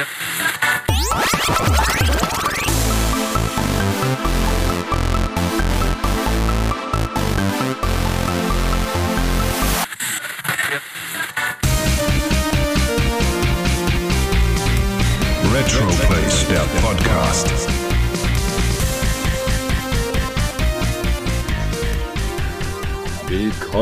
Yeah.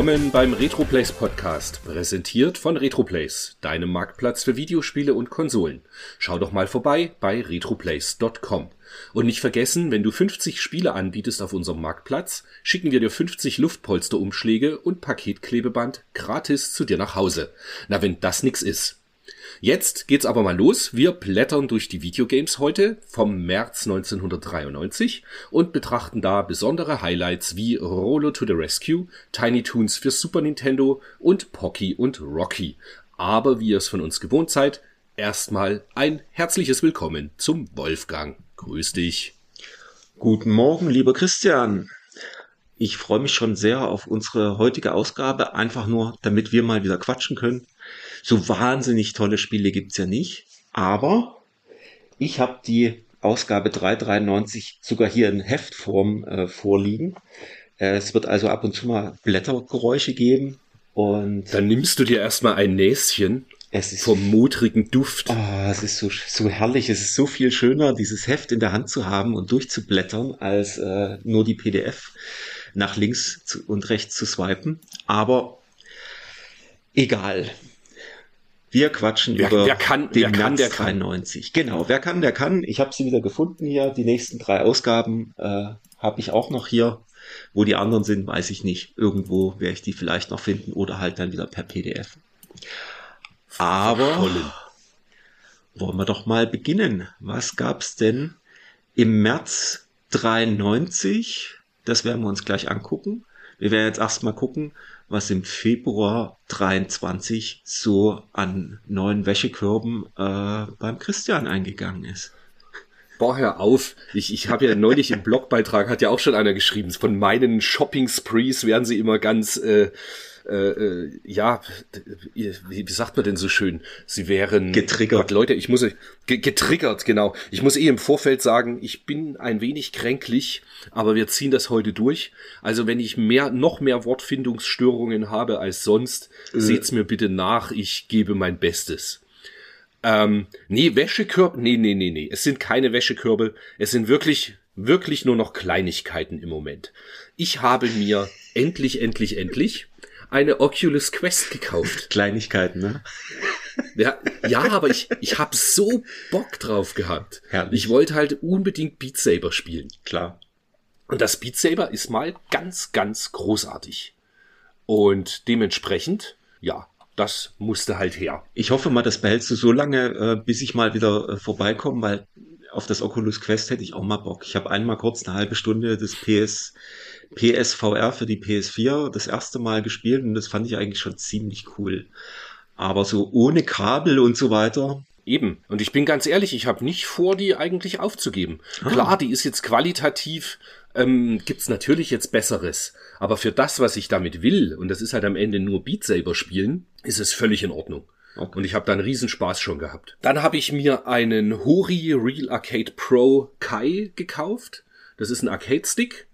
Willkommen beim Retroplays Podcast, präsentiert von Retroplays, deinem Marktplatz für Videospiele und Konsolen. Schau doch mal vorbei bei retroplays.com. Und nicht vergessen, wenn du 50 Spiele anbietest auf unserem Marktplatz, schicken wir dir 50 Luftpolsterumschläge und Paketklebeband gratis zu dir nach Hause. Na, wenn das nix ist. Jetzt geht's aber mal los. Wir blättern durch die Videogames heute vom März 1993 und betrachten da besondere Highlights wie Rollo to the Rescue, Tiny Toons für Super Nintendo und Pocky und Rocky. Aber wie ihr es von uns gewohnt seid, erstmal ein herzliches Willkommen zum Wolfgang. Grüß dich. Guten Morgen, lieber Christian. Ich freue mich schon sehr auf unsere heutige Ausgabe, einfach nur, damit wir mal wieder quatschen können. So wahnsinnig tolle Spiele gibt's ja nicht, aber ich habe die Ausgabe 393 sogar hier in Heftform äh, vorliegen. Äh, es wird also ab und zu mal Blättergeräusche geben und Dann nimmst du dir erstmal ein Näschen es ist vom modrigen Duft. Oh, es ist so, so herrlich. Es ist so viel schöner, dieses Heft in der Hand zu haben und durchzublättern, als äh, nur die PDF nach links und rechts zu swipen. Aber egal. Wir quatschen Wer- über wer kann- den wer kann, März der kann. 93. Genau, wer kann, der kann. Ich habe sie wieder gefunden hier. Die nächsten drei Ausgaben äh, habe ich auch noch hier. Wo die anderen sind, weiß ich nicht. Irgendwo werde ich die vielleicht noch finden oder halt dann wieder per PDF. Aber Vollen. wollen wir doch mal beginnen. Was gab's denn im März 93? Das werden wir uns gleich angucken. Wir werden jetzt erstmal gucken, was im Februar 23 so an neuen Wäschekörben äh, beim Christian eingegangen ist. Boah, hör auf. Ich, ich habe ja neulich im Blogbeitrag, hat ja auch schon einer geschrieben, von meinen Shopping-Sprees werden sie immer ganz, äh, äh, äh, ja, wie, sagt man denn so schön? Sie wären... Getriggert. Gott, Leute, ich muss... Ge getriggert, genau. Ich muss eh im Vorfeld sagen, ich bin ein wenig kränklich, aber wir ziehen das heute durch. Also wenn ich mehr, noch mehr Wortfindungsstörungen habe als sonst, seht's mir bitte nach, ich gebe mein Bestes. Ähm, nee, Wäschekörbe, nee, nee, nee, nee. Es sind keine Wäschekörbe. Es sind wirklich, wirklich nur noch Kleinigkeiten im Moment. Ich habe mir endlich, endlich, endlich eine Oculus Quest gekauft. Kleinigkeiten, ne? Ja, ja aber ich, ich habe so Bock drauf gehabt. Herrlich. Ich wollte halt unbedingt Beat Saber spielen. Klar. Und das Beat Saber ist mal ganz, ganz großartig. Und dementsprechend, ja, das musste halt her. Ich hoffe mal, das behältst du so lange, äh, bis ich mal wieder äh, vorbeikomme, weil auf das Oculus Quest hätte ich auch mal Bock. Ich habe einmal kurz eine halbe Stunde das PS, PSVR für die PS4 das erste Mal gespielt und das fand ich eigentlich schon ziemlich cool. Aber so ohne Kabel und so weiter, Eben. Und ich bin ganz ehrlich, ich habe nicht vor, die eigentlich aufzugeben. Klar, die ist jetzt qualitativ, ähm, gibt's natürlich jetzt Besseres. Aber für das, was ich damit will, und das ist halt am Ende nur Beat Saber spielen, ist es völlig in Ordnung. Okay. Und ich habe da einen Riesenspaß schon gehabt. Dann habe ich mir einen Hori Real Arcade Pro Kai gekauft. Das ist ein Arcade-Stick,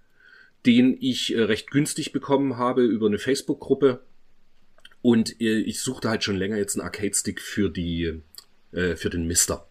den ich äh, recht günstig bekommen habe über eine Facebook-Gruppe. Und äh, ich suchte halt schon länger jetzt einen Arcade-Stick für die, äh, für den Mister.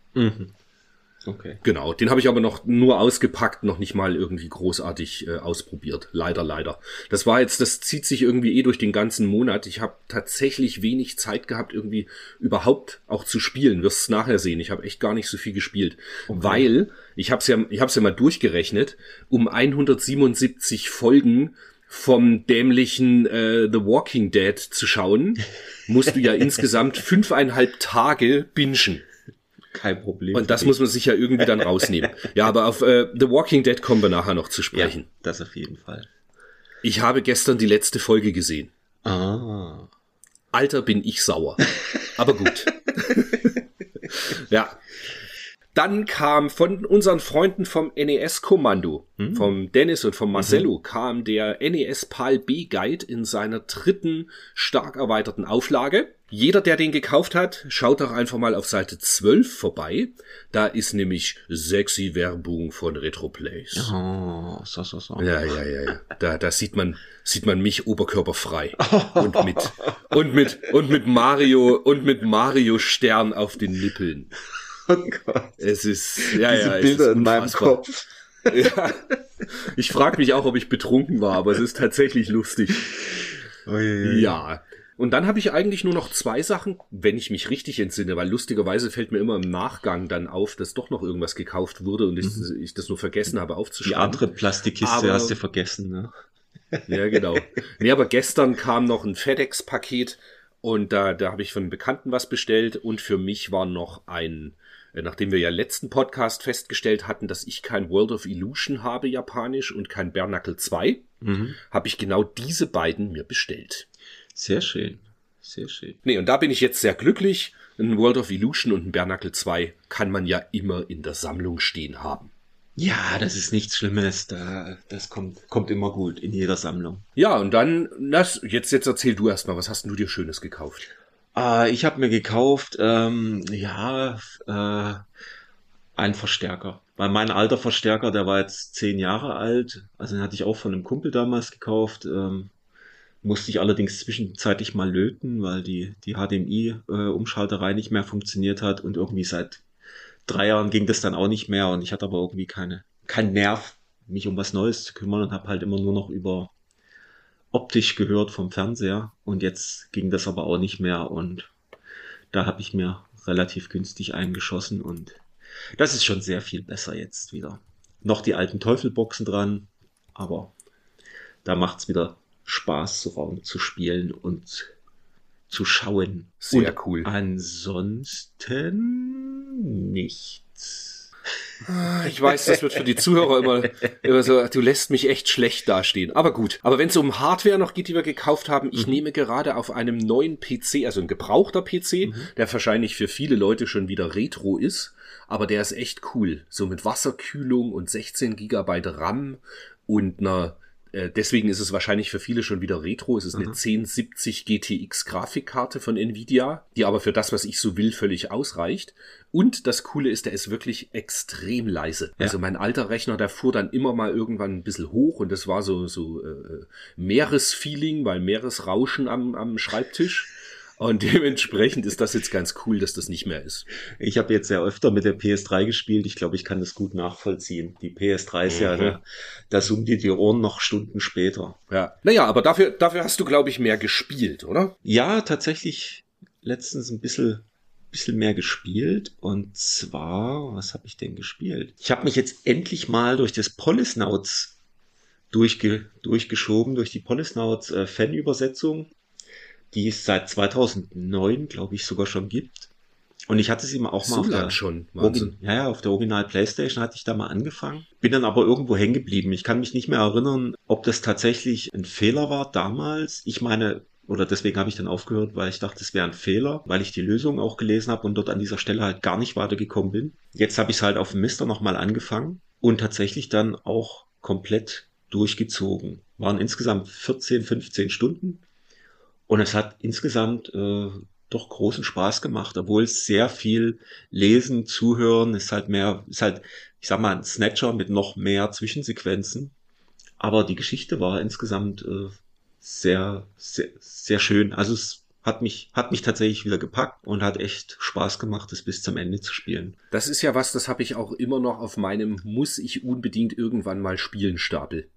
Okay. Genau, den habe ich aber noch nur ausgepackt, noch nicht mal irgendwie großartig äh, ausprobiert. Leider, leider. Das war jetzt, das zieht sich irgendwie eh durch den ganzen Monat. Ich habe tatsächlich wenig Zeit gehabt, irgendwie überhaupt auch zu spielen. Wirst es nachher sehen. Ich habe echt gar nicht so viel gespielt, weil ich habe es ja, ich habe es ja mal durchgerechnet. Um 177 Folgen vom dämlichen äh, The Walking Dead zu schauen, musst du ja insgesamt fünfeinhalb Tage bingen. Kein Problem. Und das muss man sich ja irgendwie dann rausnehmen. Ja, aber auf äh, The Walking Dead kommen wir nachher noch zu ja, sprechen. das auf jeden Fall. Ich habe gestern die letzte Folge gesehen. Ah. Alter, bin ich sauer. Aber gut. ja. Dann kam von unseren Freunden vom NES-Kommando, Hm. vom Dennis und vom Mhm. Marcello, kam der NES PAL B Guide in seiner dritten stark erweiterten Auflage. Jeder, der den gekauft hat, schaut doch einfach mal auf Seite 12 vorbei. Da ist nämlich sexy Werbung von Retroplays. Oh, so, so, so. Ja, ja, ja, ja. Da, da sieht man, sieht man mich oberkörperfrei. Und mit, und mit, und mit Mario, und mit Mario Stern auf den Nippeln. Oh Gott. Es ist, ja, Diese ja, es Bilder in meinem. Kopf. Ja. Ich frage mich auch, ob ich betrunken war, aber es ist tatsächlich lustig. Uiuiui. Ja. Und dann habe ich eigentlich nur noch zwei Sachen, wenn ich mich richtig entsinne, weil lustigerweise fällt mir immer im Nachgang dann auf, dass doch noch irgendwas gekauft wurde und ich, ich das nur vergessen habe Die aufzuschreiben. andere Plastikkiste Aber- hast du vergessen, ne? Ja, genau. Nee, aber gestern kam noch ein FedEx-Paket und da, da habe ich von einem Bekannten was bestellt und für mich war noch ein, nachdem wir ja letzten Podcast festgestellt hatten, dass ich kein World of Illusion habe, japanisch, und kein Bernacle 2, Mhm. habe ich genau diese beiden mir bestellt. Sehr schön. Sehr schön. Nee, und da bin ich jetzt sehr glücklich. Ein World of Illusion und ein Bernacle 2 kann man ja immer in der Sammlung stehen haben. Ja, das ist nichts Schlimmes. Da, das kommt, kommt immer gut in jeder Sammlung. Ja, und dann, das, jetzt, jetzt erzähl du erstmal, was hast denn du dir Schönes gekauft? Äh, ich habe mir gekauft, ähm, ja, äh, einen Verstärker. Weil mein alter Verstärker, der war jetzt zehn Jahre alt. Also den hatte ich auch von einem Kumpel damals gekauft. Ähm, musste ich allerdings zwischenzeitlich mal löten, weil die, die HDMI-Umschalterei nicht mehr funktioniert hat und irgendwie seit drei Jahren ging das dann auch nicht mehr und ich hatte aber irgendwie keine, keinen Nerv, mich um was Neues zu kümmern und habe halt immer nur noch über optisch gehört vom Fernseher und jetzt ging das aber auch nicht mehr und da habe ich mir relativ günstig eingeschossen und das ist schon sehr viel besser jetzt wieder. Noch die alten Teufelboxen dran, aber da macht's wieder Spaß, so Raum zu spielen und zu schauen. Sehr und cool. Ansonsten nichts. Ich weiß, das wird für die Zuhörer immer, immer so, du lässt mich echt schlecht dastehen. Aber gut. Aber wenn es um Hardware noch geht, die wir gekauft haben, ich nehme gerade auf einem neuen PC, also ein gebrauchter PC, der wahrscheinlich für viele Leute schon wieder Retro ist, aber der ist echt cool. So mit Wasserkühlung und 16 Gigabyte RAM und einer äh, Deswegen ist es wahrscheinlich für viele schon wieder Retro. Es ist eine 1070 GTX Grafikkarte von Nvidia, die aber für das, was ich so will, völlig ausreicht. Und das Coole ist, der ist wirklich extrem leise. Ja. Also mein alter Rechner, der fuhr dann immer mal irgendwann ein bisschen hoch und das war so, so äh, Meeresfeeling, weil Meeresrauschen am, am Schreibtisch. Und dementsprechend ist das jetzt ganz cool, dass das nicht mehr ist. Ich habe jetzt sehr öfter mit der PS3 gespielt. Ich glaube, ich kann das gut nachvollziehen. Die PS3 ist ja, Mhm. da, da summt dir die Ohren noch Stunden später. Ja. Naja, aber dafür, dafür hast du, glaube ich, mehr gespielt, oder? Ja, tatsächlich letztens ein bisschen, bisschen mehr gespielt. Und zwar, was habe ich denn gespielt? Ich habe mich jetzt endlich mal durch das Polisnauts durchge durchgeschoben, durch die Polisnauts äh, Fanübersetzung, die es seit 2009, glaube ich, sogar schon gibt. Und ich hatte sie mal auch mal So auf lang der, schon. Wahnsinn. ja, ja, auf der Original Playstation hatte ich da mal angefangen. Bin dann aber irgendwo hängen geblieben. Ich kann mich nicht mehr erinnern, ob das tatsächlich ein Fehler war damals. Ich meine, oder deswegen habe ich dann aufgehört, weil ich dachte, es wäre ein Fehler, weil ich die Lösung auch gelesen habe und dort an dieser Stelle halt gar nicht weitergekommen bin. Jetzt habe ich es halt auf dem Mister nochmal angefangen und tatsächlich dann auch komplett durchgezogen. Waren insgesamt 14, 15 Stunden und es hat insgesamt äh, doch großen Spaß gemacht, obwohl es sehr viel Lesen, Zuhören ist halt mehr, ist halt, ich sag mal, ein Snatcher mit noch mehr Zwischensequenzen. Aber die Geschichte war insgesamt äh, sehr, sehr, sehr schön. Also es hat mich, hat mich tatsächlich wieder gepackt und hat echt Spaß gemacht, es bis zum Ende zu spielen. Das ist ja was, das habe ich auch immer noch auf meinem muss ich unbedingt irgendwann mal spielen Stapel.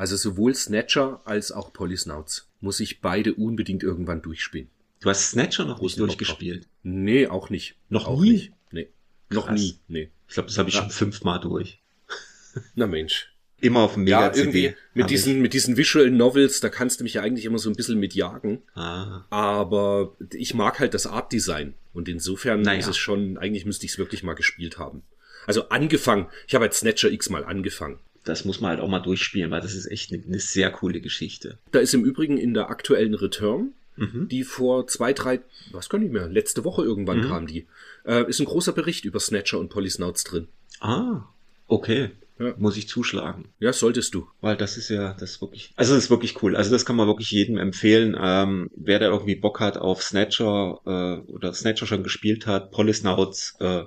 Also sowohl Snatcher als auch Polysnouts muss ich beide unbedingt irgendwann durchspielen. Du hast Snatcher noch nicht durchgespielt. Nee, auch nicht. Noch auch nie? Nicht. Nee. Noch Krass. nie. Nee. Ich glaube, das habe ich Ja. schon fünfmal durch. Na Mensch. Immer auf dem Ja, Mega-CD. irgendwie mit diesen, mit diesen Visual Novels, da kannst du mich ja eigentlich immer so ein bisschen mit jagen. Ah, Aber ich mag halt das Art Design. Und insofern Naja. ist es schon, eigentlich müsste ich es wirklich mal gespielt haben. Also angefangen. Ich habe halt Snatcher X mal angefangen. Das muss man halt auch mal durchspielen, weil das ist echt eine, eine sehr coole Geschichte. Da ist im Übrigen in der aktuellen Return Mhm. die vor zwei, drei, was kann ich mehr, letzte Woche irgendwann Mhm. kam die. Äh, ist ein großer Bericht über Snatcher und Polysnouts drin. Ah, okay. Ja. Muss ich zuschlagen. Ja, solltest du. Weil das ist ja, das ist wirklich, also das ist wirklich cool. Also das kann man wirklich jedem empfehlen. Ähm, wer da irgendwie Bock hat auf Snatcher äh, oder Snatcher schon gespielt hat, Polysnouts, äh,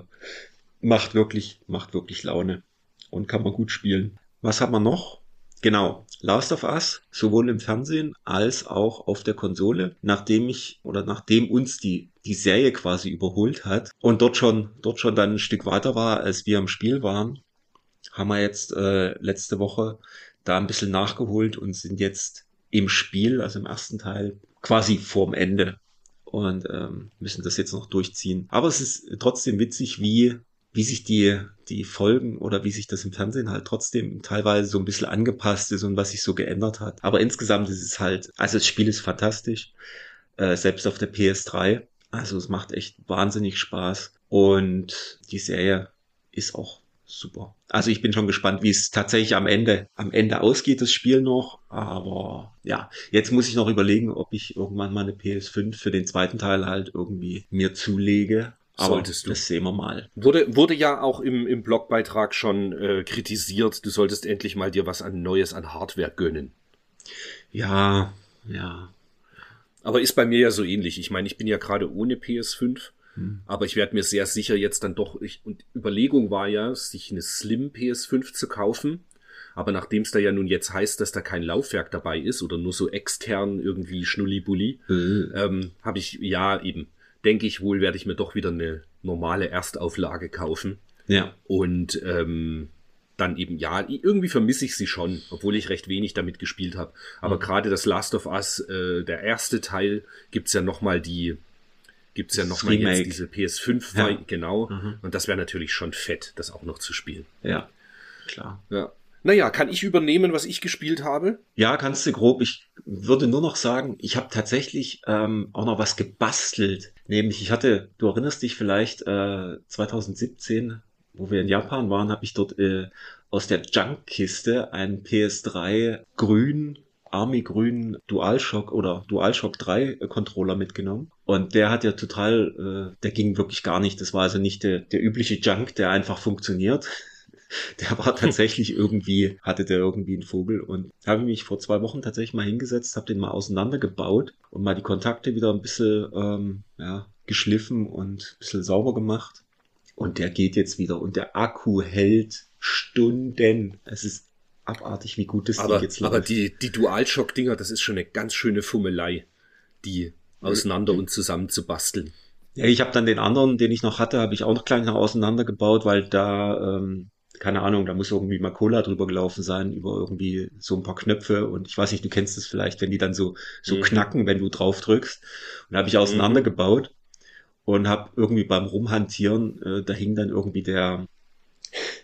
macht wirklich, macht wirklich Laune und kann man gut spielen. Was hat man noch? Genau, Last of Us, sowohl im Fernsehen als auch auf der Konsole, nachdem ich oder nachdem uns die die Serie quasi überholt hat und dort schon dort schon dann ein Stück weiter war, als wir im Spiel waren, haben wir jetzt äh, letzte Woche da ein bisschen nachgeholt und sind jetzt im Spiel, also im ersten Teil, quasi vorm Ende und ähm, müssen das jetzt noch durchziehen. Aber es ist trotzdem witzig, wie wie sich die die Folgen oder wie sich das im Fernsehen halt trotzdem teilweise so ein bisschen angepasst ist und was sich so geändert hat. Aber insgesamt ist es halt, also das Spiel ist fantastisch, äh, selbst auf der PS3. Also es macht echt wahnsinnig Spaß und die Serie ist auch super. Also ich bin schon gespannt, wie es tatsächlich am Ende, am Ende ausgeht, das Spiel noch. Aber ja, jetzt muss ich noch überlegen, ob ich irgendwann mal eine PS5 für den zweiten Teil halt irgendwie mir zulege. Aber Solltest du. das sehen wir mal. Wurde, wurde ja auch im, im Blogbeitrag schon äh, kritisiert, du solltest endlich mal dir was an Neues an Hardware gönnen. Ja, ja. Aber ist bei mir ja so ähnlich. Ich meine, ich bin ja gerade ohne PS5, Hm. aber ich werde mir sehr sicher jetzt dann doch, ich, und Überlegung war ja, sich eine Slim PS5 zu kaufen. Aber nachdem es da ja nun jetzt heißt, dass da kein Laufwerk dabei ist oder nur so extern irgendwie Schnullibulli, Äh, ähm, habe ich, ja eben, denke ich wohl, werde ich mir doch wieder eine normale Erstauflage kaufen. Ja. Und ähm, dann eben, ja, irgendwie vermisse ich sie schon, obwohl ich recht wenig damit gespielt habe. Aber Mhm. gerade das Last of Us, äh, der erste Teil, gibt's ja nochmal die, gibt's ja nochmal jetzt diese PS5, Ja. Genau. Mhm. Und das wäre natürlich schon fett, das auch noch zu spielen. Ja. Klar. Ja. Naja, kann ich übernehmen, was ich gespielt habe? Ja, kannst du grob. Ich würde nur noch sagen, ich habe tatsächlich ähm, auch noch was gebastelt. Nämlich, ich hatte, du erinnerst dich vielleicht, äh, 2017, wo wir in Japan waren, habe ich dort äh, aus der Junk-Kiste einen PS3 grün, Army grün DualShock oder DualShock 3 Controller mitgenommen. Und der hat ja total, äh, der ging wirklich gar nicht. Das war also nicht der, der übliche Junk, der einfach funktioniert. Der war tatsächlich irgendwie, hatte der irgendwie einen Vogel und habe mich vor zwei Wochen tatsächlich mal hingesetzt, habe den mal auseinandergebaut und mal die Kontakte wieder ein bisschen ähm, ja, geschliffen und ein bisschen sauber gemacht. Und der geht jetzt wieder und der Akku hält Stunden. Es ist abartig, wie gut das Aber, Ding jetzt läuft. aber die, die DualShock-Dinger, das ist schon eine ganz schöne Fummelei, die auseinander und zusammen zu basteln. Ja, ich habe dann den anderen, den ich noch hatte, habe ich auch noch gleich noch auseinandergebaut, weil da, ähm, keine Ahnung, da muss irgendwie mal Cola drüber gelaufen sein, über irgendwie so ein paar Knöpfe und ich weiß nicht, du kennst es vielleicht, wenn die dann so, so Mhm. knacken, wenn du drauf drückst. Und da habe ich auseinandergebaut und habe irgendwie beim Rumhantieren, äh, da hing dann irgendwie der,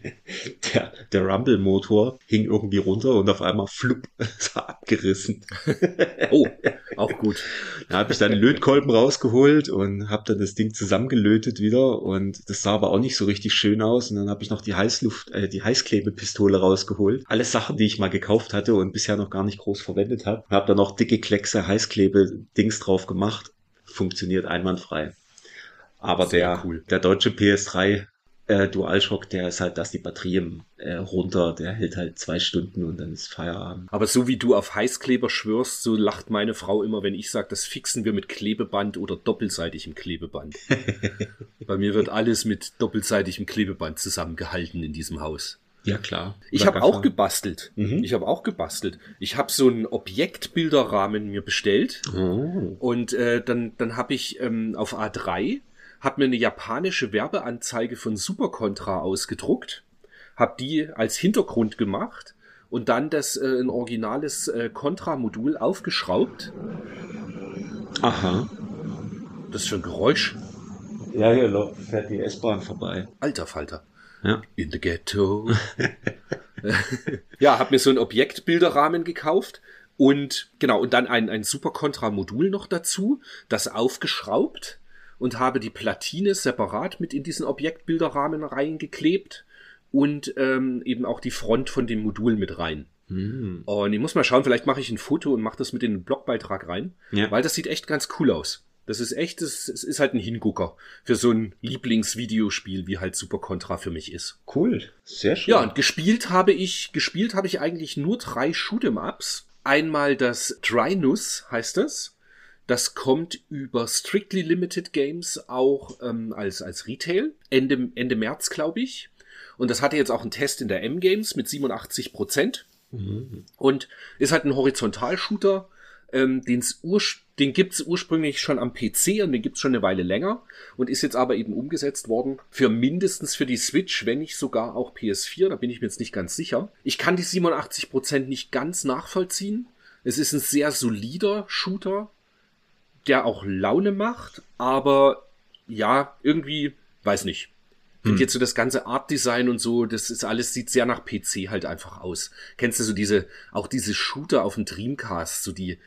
der, der Rumble-Motor hing irgendwie runter und auf einmal flupp, ist er abgerissen. Oh, auch gut. Da habe ich dann einen Lötkolben rausgeholt und habe dann das Ding zusammengelötet wieder und das sah aber auch nicht so richtig schön aus und dann habe ich noch die Heißluft, äh, die Heißklebepistole rausgeholt. Alles Sachen, die ich mal gekauft hatte und bisher noch gar nicht groß verwendet habe. Habe dann noch dicke Kleckse Heißklebe-Dings drauf gemacht. Funktioniert einwandfrei. Aber Sehr der, cool. der deutsche PS3 äh, DualShock, der ist halt, dass die Batterie im, äh, runter, der hält halt zwei Stunden und dann ist Feierabend. Aber so wie du auf Heißkleber schwörst, so lacht meine Frau immer, wenn ich sage, das fixen wir mit Klebeband oder doppelseitigem Klebeband. Bei mir wird alles mit doppelseitigem Klebeband zusammengehalten in diesem Haus. Ja, klar. Ich habe auch gebastelt. Mhm. Ich habe auch gebastelt. Ich habe so einen Objektbilderrahmen mir bestellt Oh. und äh, dann, dann habe ich ähm, auf A3 hab mir eine japanische Werbeanzeige von Super Contra ausgedruckt, habe die als Hintergrund gemacht und dann das äh, ein originales äh, Contra-Modul aufgeschraubt. Aha. Das ist schon ein Geräusch. Ja, hier fährt die S-Bahn vorbei. Alter Falter. Ja. In the ghetto. ja, hab mir so einen Objektbilderrahmen gekauft und genau, und dann ein, ein Super Contra Modul noch dazu, das aufgeschraubt und habe die Platine separat mit in diesen Objektbilderrahmen reingeklebt und ähm, eben auch die Front von dem Modul mit rein. Hm. Und ich muss mal schauen, vielleicht mache ich ein Foto und mache das mit in den Blogbeitrag rein, Ja. weil das sieht echt ganz cool aus. Das ist echt, es ist halt ein Hingucker für so ein Lieblingsvideospiel, wie halt Super Contra für mich ist. Cool. Sehr schön. Ja, und gespielt habe ich, gespielt habe ich eigentlich nur drei Shoot'em Ups. Einmal das Drynus heißt das. Das kommt über Strictly Limited Games auch ähm, als, als Retail. Ende, Ende März, glaube ich. Und das hatte jetzt auch einen Test in der M-Games mit 87 Prozent. Und ist halt ein Horizontalshooter. Ähm, den's ursch den gibt's ursprünglich schon am PC und den gibt's schon eine Weile länger und ist jetzt aber eben umgesetzt worden für mindestens für die Switch, wenn nicht sogar auch PS4. Da bin ich mir jetzt nicht ganz sicher. Ich kann die 87% nicht ganz nachvollziehen. Es ist ein sehr solider Shooter, der auch Laune macht, aber ja, irgendwie, weiß nicht. Finde jetzt so das ganze Art-Design und so, das ist alles, sieht sehr nach PC halt einfach aus. Kennst du so diese, auch diese Shooter auf dem Dreamcast, so die,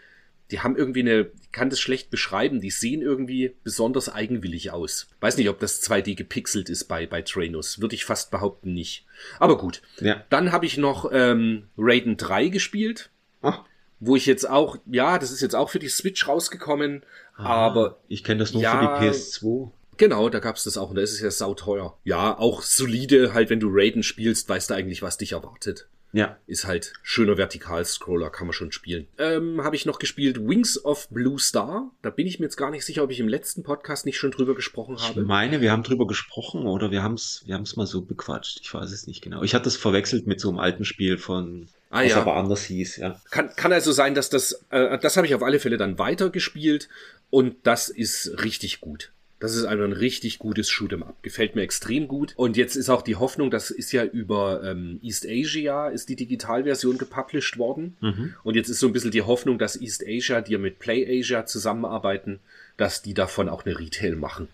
die haben irgendwie eine, ich kann das schlecht beschreiben, die sehen irgendwie besonders eigenwillig aus. Weiß nicht, ob das 2D gepixelt ist bei, bei Trainus. Würde ich fast behaupten nicht. Aber gut. Ja. Dann habe ich noch ähm, Raiden 3 gespielt, Ah, wo ich jetzt auch, ja, das ist jetzt auch für die Switch rausgekommen, aber ich kenne das nur Ja. für die PS2. Genau, da gab's das auch und da ist es ja sauteuer. Ja, auch solide, halt wenn du Raiden spielst, weißt du eigentlich, was dich erwartet. Ja. Ist halt schöner Vertikalscroller, kann man schon spielen. Ähm, habe ich noch gespielt Wings of Blue Star. Da bin ich mir jetzt gar nicht sicher, ob ich im letzten Podcast nicht schon drüber gesprochen Ich habe. meine, wir haben drüber gesprochen oder wir haben es wir haben's mal so bequatscht. Ich weiß es nicht genau. Ich hatte es verwechselt mit so einem alten Spiel von, Ah, was ja. aber anders hieß, ja. Kann, kann also sein, dass das, äh, das habe ich auf alle Fälle dann weitergespielt und das ist richtig gut. Das ist einfach ein richtig gutes Shoot'em Up. Gefällt mir extrem gut. Und jetzt ist auch die Hoffnung, das ist ja über ähm, East Asia, ist die Digitalversion gepublished worden. Und jetzt ist so ein bisschen die Hoffnung, dass East Asia, die ja mit Play Asia zusammenarbeiten, dass die davon auch eine Retail machen.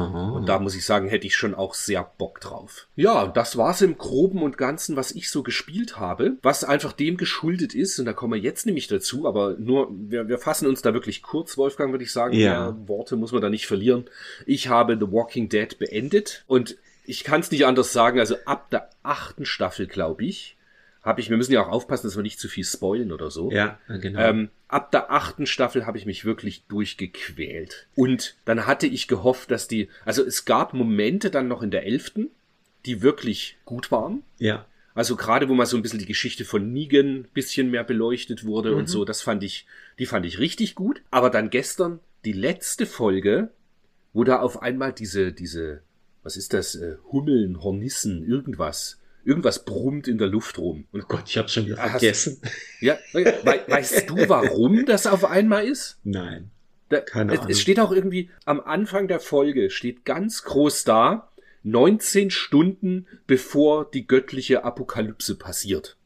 Aha. Und da muss ich sagen, hätte ich schon auch sehr Bock drauf. Ja, das war's im Groben und Ganzen, was ich so gespielt habe, was einfach dem geschuldet ist, und da kommen wir jetzt nämlich dazu, aber nur, wir, wir fassen uns da wirklich kurz, Wolfgang, würde ich sagen. Ja. Mehr Worte muss man da nicht verlieren. Ich habe The Walking Dead beendet und ich kann es nicht anders sagen, also ab der achten Staffel, glaube ich, habe ich, wir müssen ja auch aufpassen, dass wir nicht zu viel spoilen oder so. Ja, genau. Ähm, ab der achten Staffel habe ich mich wirklich durchgequält. Und dann hatte ich gehofft, dass die, also es gab Momente dann noch in der elften, die wirklich gut waren. ja. Also gerade wo mal so ein bisschen die Geschichte von Negan ein bisschen mehr beleuchtet wurde Mhm. und so, das fand ich, die fand ich richtig gut. Aber dann gestern die letzte Folge, wo da auf einmal diese, diese, was ist das, äh, Hummeln, Hornissen, irgendwas, irgendwas brummt in der Luft rum. Und Oh Gott, ich hab's schon wieder Hast- vergessen. ja, we weißt du, warum das auf einmal ist? Nein. Da, Keine es, Ahnung. es steht auch irgendwie am Anfang der Folge, steht ganz groß da, 19 Stunden bevor die göttliche Apokalypse passiert.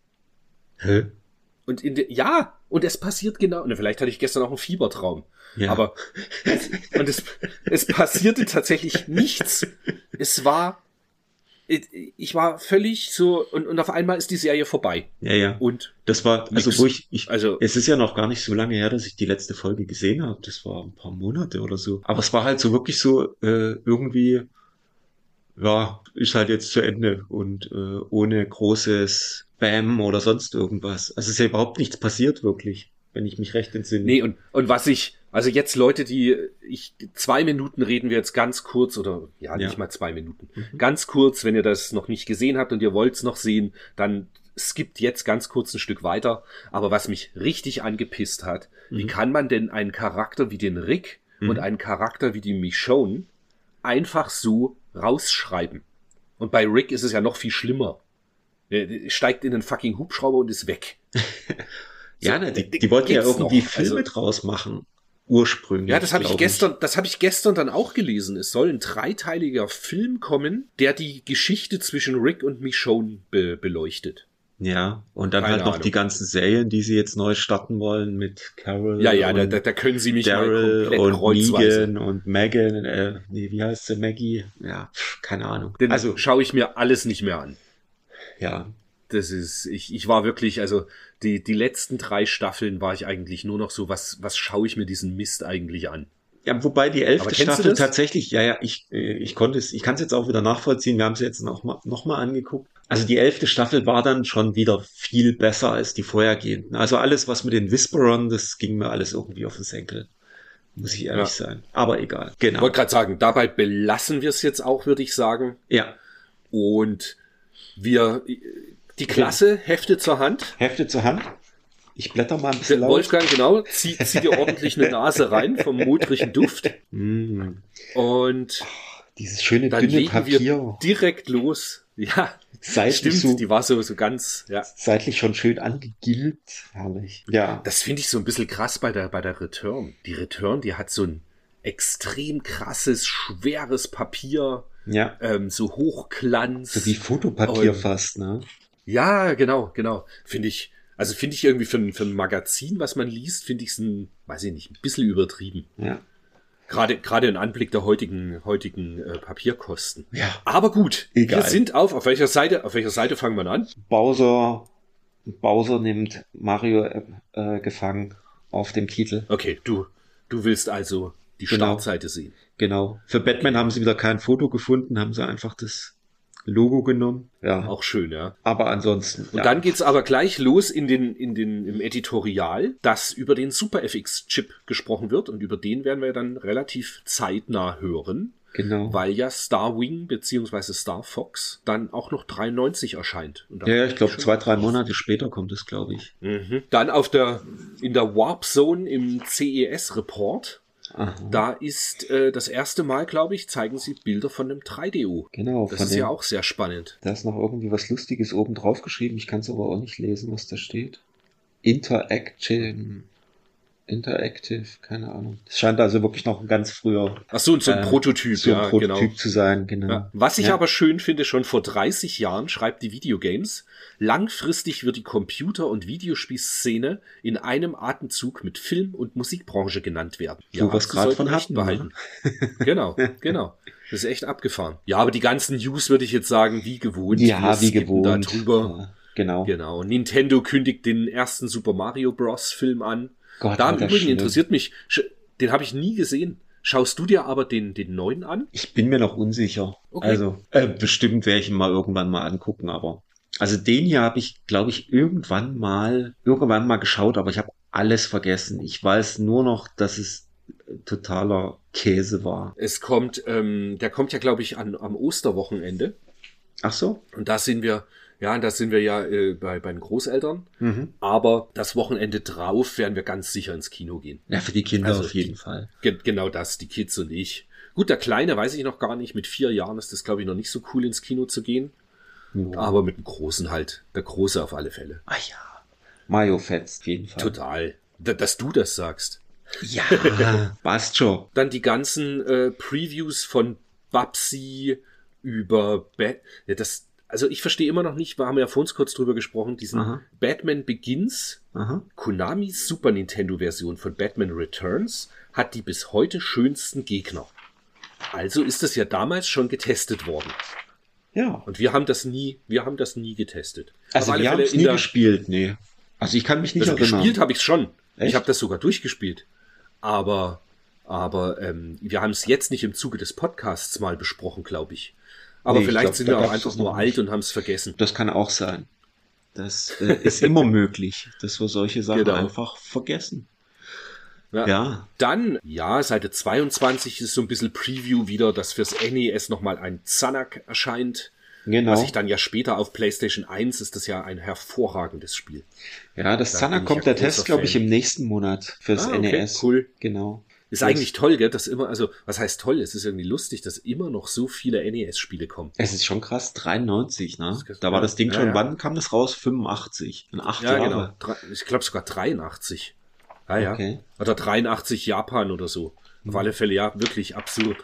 Hä? Und in de, ja, und es passiert genau, und vielleicht hatte ich gestern auch einen Fiebertraum. Ja. Aber und es, es passierte tatsächlich nichts. Es war, ich war völlig so, und, und auf einmal ist die Serie vorbei. Ja, ja. Und Das war, also Nix. wo ich, ich, Also- es ist ja noch gar nicht so lange her, dass ich die letzte Folge gesehen habe. Das war ein paar Monate oder so. Aber es war halt so wirklich so, äh, irgendwie, ja, ist halt jetzt zu Ende und äh, ohne großes Bam oder sonst irgendwas. Also es ist ja überhaupt nichts passiert wirklich, wenn ich mich recht entsinne. Nee, und, und was ich, also jetzt Leute, die, ich, zwei Minuten reden wir jetzt ganz kurz oder, ja, nicht Ja. mal zwei Minuten. Ganz kurz, wenn ihr das noch nicht gesehen habt und ihr wollt's noch sehen, dann skippt jetzt ganz kurz ein Stück weiter. Aber was mich richtig angepisst hat, wie kann man denn einen Charakter wie den Rick und einen Charakter wie die Michonne einfach so rausschreiben? Und bei Rick ist es ja noch viel schlimmer. Er steigt in einen fucking Hubschrauber und ist weg. ja, so, ne, die, die wollten ja irgendwie noch? Filme Also- draus machen. Ursprünglich. Ja, das habe ich glaub gestern, das habe ich gestern dann auch gelesen. Es soll ein dreiteiliger Film kommen, der die Geschichte zwischen Rick und Michonne be beleuchtet. Ja, und dann Keine halt noch Ahnung. die ganzen Serien, die sie jetzt neu starten wollen mit Carol. Ja, ja, da, da, können sie mich Daryl mal komplett und. Negan und Megan, äh, nee, wie heißt sie, Maggie? Ja, keine Ahnung. Den also schaue ich mir alles nicht mehr an. ja, Das ist, ich, ich war wirklich, also die, die letzten drei Staffeln war ich eigentlich nur noch so, was, was schaue ich mir diesen Mist eigentlich an? ja, wobei die elfte Staffel tatsächlich, ja, ja, ich, äh, ich konnte es, ich kann es jetzt auch wieder nachvollziehen. Wir haben es jetzt noch mal, noch mal angeguckt. Also die elfte Staffel war dann schon wieder viel besser als die vorhergehenden. Also alles, was mit den Whisperern, das ging mir alles irgendwie auf den Senkel. Muss ich ehrlich Ja. sein. Aber egal. Ich Genau. wollte gerade sagen, dabei belassen wir es jetzt auch, würde ich sagen. Ja. Und wir, die Klasse, Hefte zur Hand. Hefte zur Hand. Ich blätter mal ein bisschen Der laut. Wolfgang, genau, zieht, zieht dir ordentlich eine Nase rein vom modrigen Duft. Mm, Und dieses schöne dann dünne legen Papier. wir direkt los. Ja, Seitlich stimmt, so, die war so, so ganz, ja. seitlich schon schön angegilbt. Herrlich. Ja. Das finde ich so ein bisschen krass bei der, bei der Return. Die Return, die hat so ein extrem krasses, schweres Papier, Ja. ähm, so Hochglanz. So wie Fotopapier Und- fast, ne? Ja, genau, genau. Finde ich, also finde ich irgendwie für ein, für ein Magazin, was man liest, finde ich es ein, weiß ich nicht, ein bisschen übertrieben. Ja. Gerade, gerade im Anblick der heutigen, heutigen äh, Papierkosten. Ja. Aber gut, Egal. wir sind auf, auf welcher Seite, auf welcher Seite fangen wir an? Bowser, Bowser nimmt Mario äh, äh, gefangen auf dem Titel. Okay, du, du willst also die Genau. Startseite sehen. Genau. Für Batman haben sie wieder kein Foto gefunden, haben sie einfach das Logo genommen. Ja. Auch schön, ja. Aber ansonsten. Und ja. dann geht's aber gleich los in den, in den, im Editorial, dass über den Super FX-Chip gesprochen wird und über den werden wir dann relativ zeitnah hören, Genau. weil ja Starwing beziehungsweise Star Fox dann auch noch 93 erscheint. Ja, ja, ich glaube, zwei, drei. Monate später kommt es, glaube ich. Mhm. Dann auf der, in der Warp Zone im CES-Report, Aha. da ist äh, das erste Mal, glaube ich, zeigen sie Bilder von einem 3DO. Genau. Das ist dem, ja auch sehr spannend. Da ist noch irgendwie was Lustiges oben drauf geschrieben. Ich kann es aber auch nicht lesen, was da steht. Interaction. Interactive, keine Ahnung. Es scheint also wirklich noch ein ganz früher Ach so, und so ein Äh, Prototyp, so ein ja, Prototyp genau. zu sein, genau. Ja. Was ich Ja. aber schön finde, schon vor 30 Jahren schreibt die Videogames, langfristig wird die Computer- und Videospielszene in einem Atemzug mit Film- und Musikbranche genannt werden. Wir's sie grad sollten von hatten, ne? behalten. genau, genau. Das ist echt abgefahren. Ja, aber die ganzen News würde ich jetzt sagen, wie gewohnt. Ja, Wir wie skippen Da gewohnt. drüber. Ja, genau. Genau. Nintendo kündigt den ersten Super Mario Bros. Film an. Gott, da im Übrigen schlimm. interessiert mich, den habe ich nie gesehen. Schaust du dir aber den, den neuen an? Ich bin mir noch unsicher. Okay. Also, äh, bestimmt werde ich ihn mal irgendwann mal angucken, aber. Also den hier habe ich, glaube ich, irgendwann mal, irgendwann mal geschaut, aber ich habe alles vergessen. Ich weiß nur noch, dass es äh, totaler Käse war. Es kommt, ähm, der kommt ja, glaube ich, an, am Osterwochenende. Ach so? Und da sind wir, ja, da sind wir ja äh, bei, bei den Großeltern. Mhm. Aber das Wochenende drauf werden wir ganz sicher ins Kino gehen. Ja, für die Kinder Also auf jeden die- Fall. Ge genau das, die Kids und ich. Gut, der Kleine weiß ich noch gar nicht. Mit vier Jahren ist das, glaube ich, noch nicht so cool, ins Kino zu gehen. Ja. Aber mit dem Großen halt. Der Große auf alle Fälle. Ah ja. Mayo fetzt, auf jeden Fall. Total. Da, dass du das sagst. Ja, passt schon. Dann die ganzen äh, Previews von Babsi über Bat ja, das also ich verstehe immer noch nicht, wir haben ja vor uns kurz drüber gesprochen, diesen Aha. Batman Begins, Aha. Konamis Super Nintendo Version von Batman Returns hat die bis heute schönsten Gegner. Also ist das ja damals schon getestet worden. Ja. Und wir haben das nie, wir haben das nie getestet. Also wir haben es nie der- gespielt, nee. Also ich kann mich nicht Also erinnern. gespielt habe ich schon. Echt? Ich habe das sogar durchgespielt. Aber, aber ähm, wir haben es jetzt nicht im Zuge des Podcasts mal besprochen, glaube ich. Aber Nee, ich vielleicht glaub, sind wir auch einfach nur alt und haben es vergessen. Das kann auch sein. Das äh, ist immer möglich, dass wir solche Sachen Genau. einfach vergessen. Ja. Ja. Dann, ja, Seite 22 ist so ein bisschen Preview wieder, dass fürs NES nochmal ein Zanak erscheint. Genau. Was ich dann ja später auf PlayStation 1 ist das ja ein hervorragendes Spiel. ja, das da ich kommt der Test, glaube ich, im nächsten Monat fürs Ah, okay, NES. cool. Genau. Ist Das- eigentlich toll, gell, dass immer, also, was heißt toll? Es ist irgendwie lustig, dass immer noch so viele NES-Spiele kommen. Es ist schon krass, 93, ne? Da war das Ding ja, schon, ja. wann kam das raus? 85. In acht Ja, Jahre. genau. Ich glaube sogar 83. Ah, ja. Okay. Oder 83 Japan oder so. Auf alle Fälle, ja, wirklich absurd.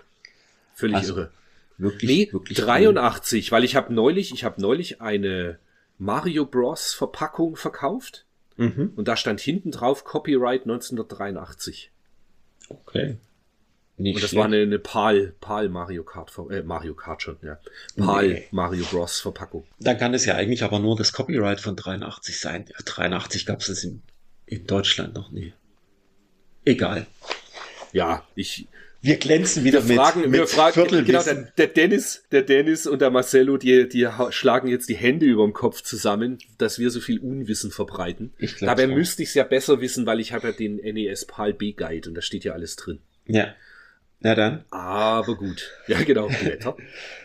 Völlig Also, irre. Wirklich, Nee, wirklich. 83, weil ich habe neulich, ich habe neulich eine Mario Bros. Verpackung verkauft cool. Mhm. und da stand hinten drauf Copyright 1983. Okay. Nicht Und das schlecht. war eine, eine PAL, PAL Mario Kart, äh, Mario Kart schon, ja. PAL Nee. Mario Bros. Verpackung. Dann kann es ja eigentlich aber nur das Copyright von 83 sein. Ja, 83 gab es in, in Deutschland noch nie. Egal. Ja, ich, Wir glänzen wieder wir fragen, mit, wir mit fragen, Viertelwissen. genau, der, der Dennis, der Dennis und der Marcello, die, die schlagen jetzt die Hände über dem Kopf zusammen, dass wir so viel Unwissen verbreiten. Ich glaub's Dabei auch. müsste ich es ja besser wissen, weil ich habe ja den NES PAL B Guide und da steht ja alles drin. Ja. Na dann, Aber gut. Ja, genau, Blätter.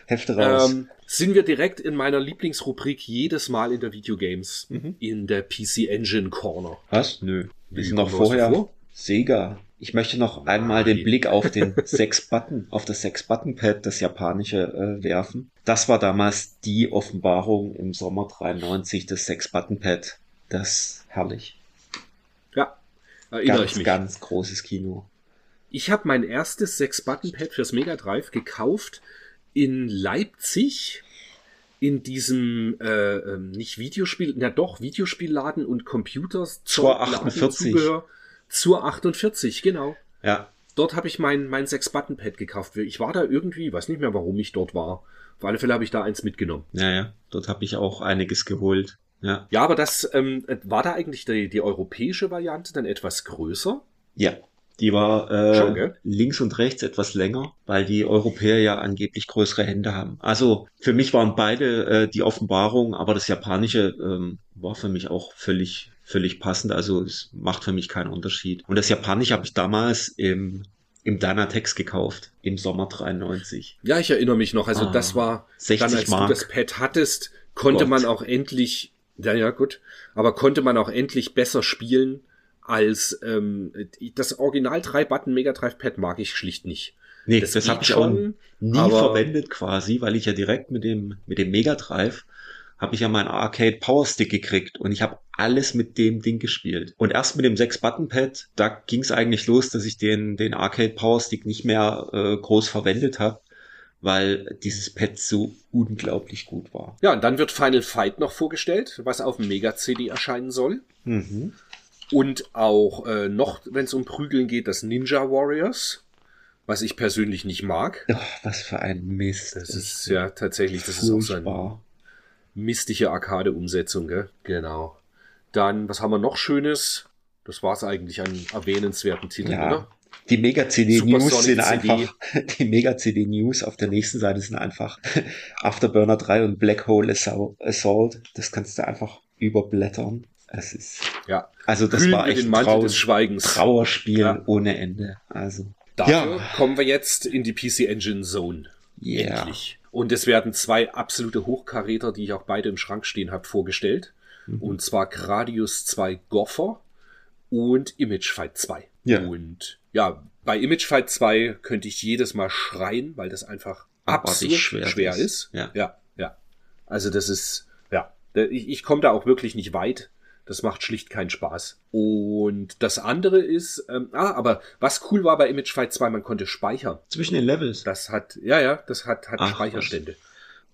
Hefte raus. ähm, sind wir direkt in meiner Lieblingsrubrik jedes Mal in der Videogames, Mhm. in der PC Engine Corner. Was? Nö. Wir sind noch wir vorher. vor? Sega. Ich möchte noch einmal den. Blick auf den Sechs-Button, auf das Sechs-Button-Pad, das japanische, äh, werfen. Das war damals die Offenbarung im Sommer 93, das Sechs-Button-Pad. Das herrlich. Ja, erinnere Ganz, ich mich. ganz großes Kino. Ich habe mein erstes 6-Button-Pad fürs Mega Drive gekauft in Leipzig in diesem äh, ähm, nicht Videospiel, na doch, Videospielladen und Computers Laden 48. Zubehör zur 48, genau. Ja, Dort habe ich mein, mein 6-Button-Pad gekauft. Ich war da irgendwie, weiß nicht mehr, warum ich dort war. Auf alle Fälle habe ich da eins mitgenommen. ja, ja. Dort habe ich auch einiges geholt. Ja. Ja, aber das ähm, war da eigentlich die, die europäische Variante dann etwas größer? Ja. Die war äh, Schon, links und rechts etwas länger, weil die Europäer ja angeblich größere Hände haben. Also für mich waren beide äh, die Offenbarung, aber das Japanische ähm, war für mich auch völlig völlig passend. Also es macht für mich keinen Unterschied. Und das Japanische habe ich damals im im Dynatex gekauft im Sommer 93. Ja, ich erinnere mich noch. Also Ah, das war 60 dann, als Mark. du das Pad hattest, konnte Gott. man auch endlich, ja, ja, gut, aber konnte man auch endlich besser spielen als ähm, das Original 3-Button Mega Drive Pad mag ich schlicht nicht. Nee, Das das, habe ich auch schon, nie aber- verwendet quasi, weil ich ja direkt mit dem mit dem Mega Drive habe ich ja meinen Arcade Power Stick gekriegt und ich habe alles mit dem Ding gespielt. Und erst mit dem 6-Button-Pad, da ging es eigentlich los, dass ich den, den Arcade Power Stick nicht mehr äh, groß verwendet habe, weil dieses Pad so unglaublich gut war. Ja, und dann wird Final Fight noch vorgestellt, was auf dem Mega CD erscheinen soll. Mhm. Und auch äh, noch, wenn es um Prügeln geht, das Ninja Warriors, was ich persönlich nicht mag. Oh, was für ein Mist. Das ist ja tatsächlich, das ist auch so ein furchtbar. Mistige Arcade-Umsetzung, gell? Genau. Dann, was haben wir noch Schönes? Das war's eigentlich an erwähnenswerten Titeln, Ja. oder? Die Mega CD Supersonic News sind CD. einfach, die Mega CD News auf der nächsten Seite sind einfach Afterburner 3 und Black Hole Assau- Assault. Das kannst du einfach überblättern. Es ist, Ja. also das Hüllen war echt ein. Trauerspiel Ja. ohne Ende. Also, Dafür Ja. kommen wir jetzt in die PC Engine Zone. Yeah. Endlich. Und es werden zwei absolute Hochkaräter, die ich auch beide im Schrank stehen habe, vorgestellt. Mhm. Und zwar Gradius 2 Goffer und Image Fight 2. Ja. Und ja, bei Image Fight 2 könnte ich jedes Mal schreien, weil das einfach absurd schwer schwer, ist. ist. Ja. ja, ja. Also das ist, ja, ich, ich komme da auch wirklich nicht weit. Das macht schlicht keinen Spaß. Und das andere ist, ähm, ah, aber was cool war bei Image Fight 2, man konnte speichern. Zwischen den Levels. Das hat, ja, ja, das hat, hat Ach, Speicherstände.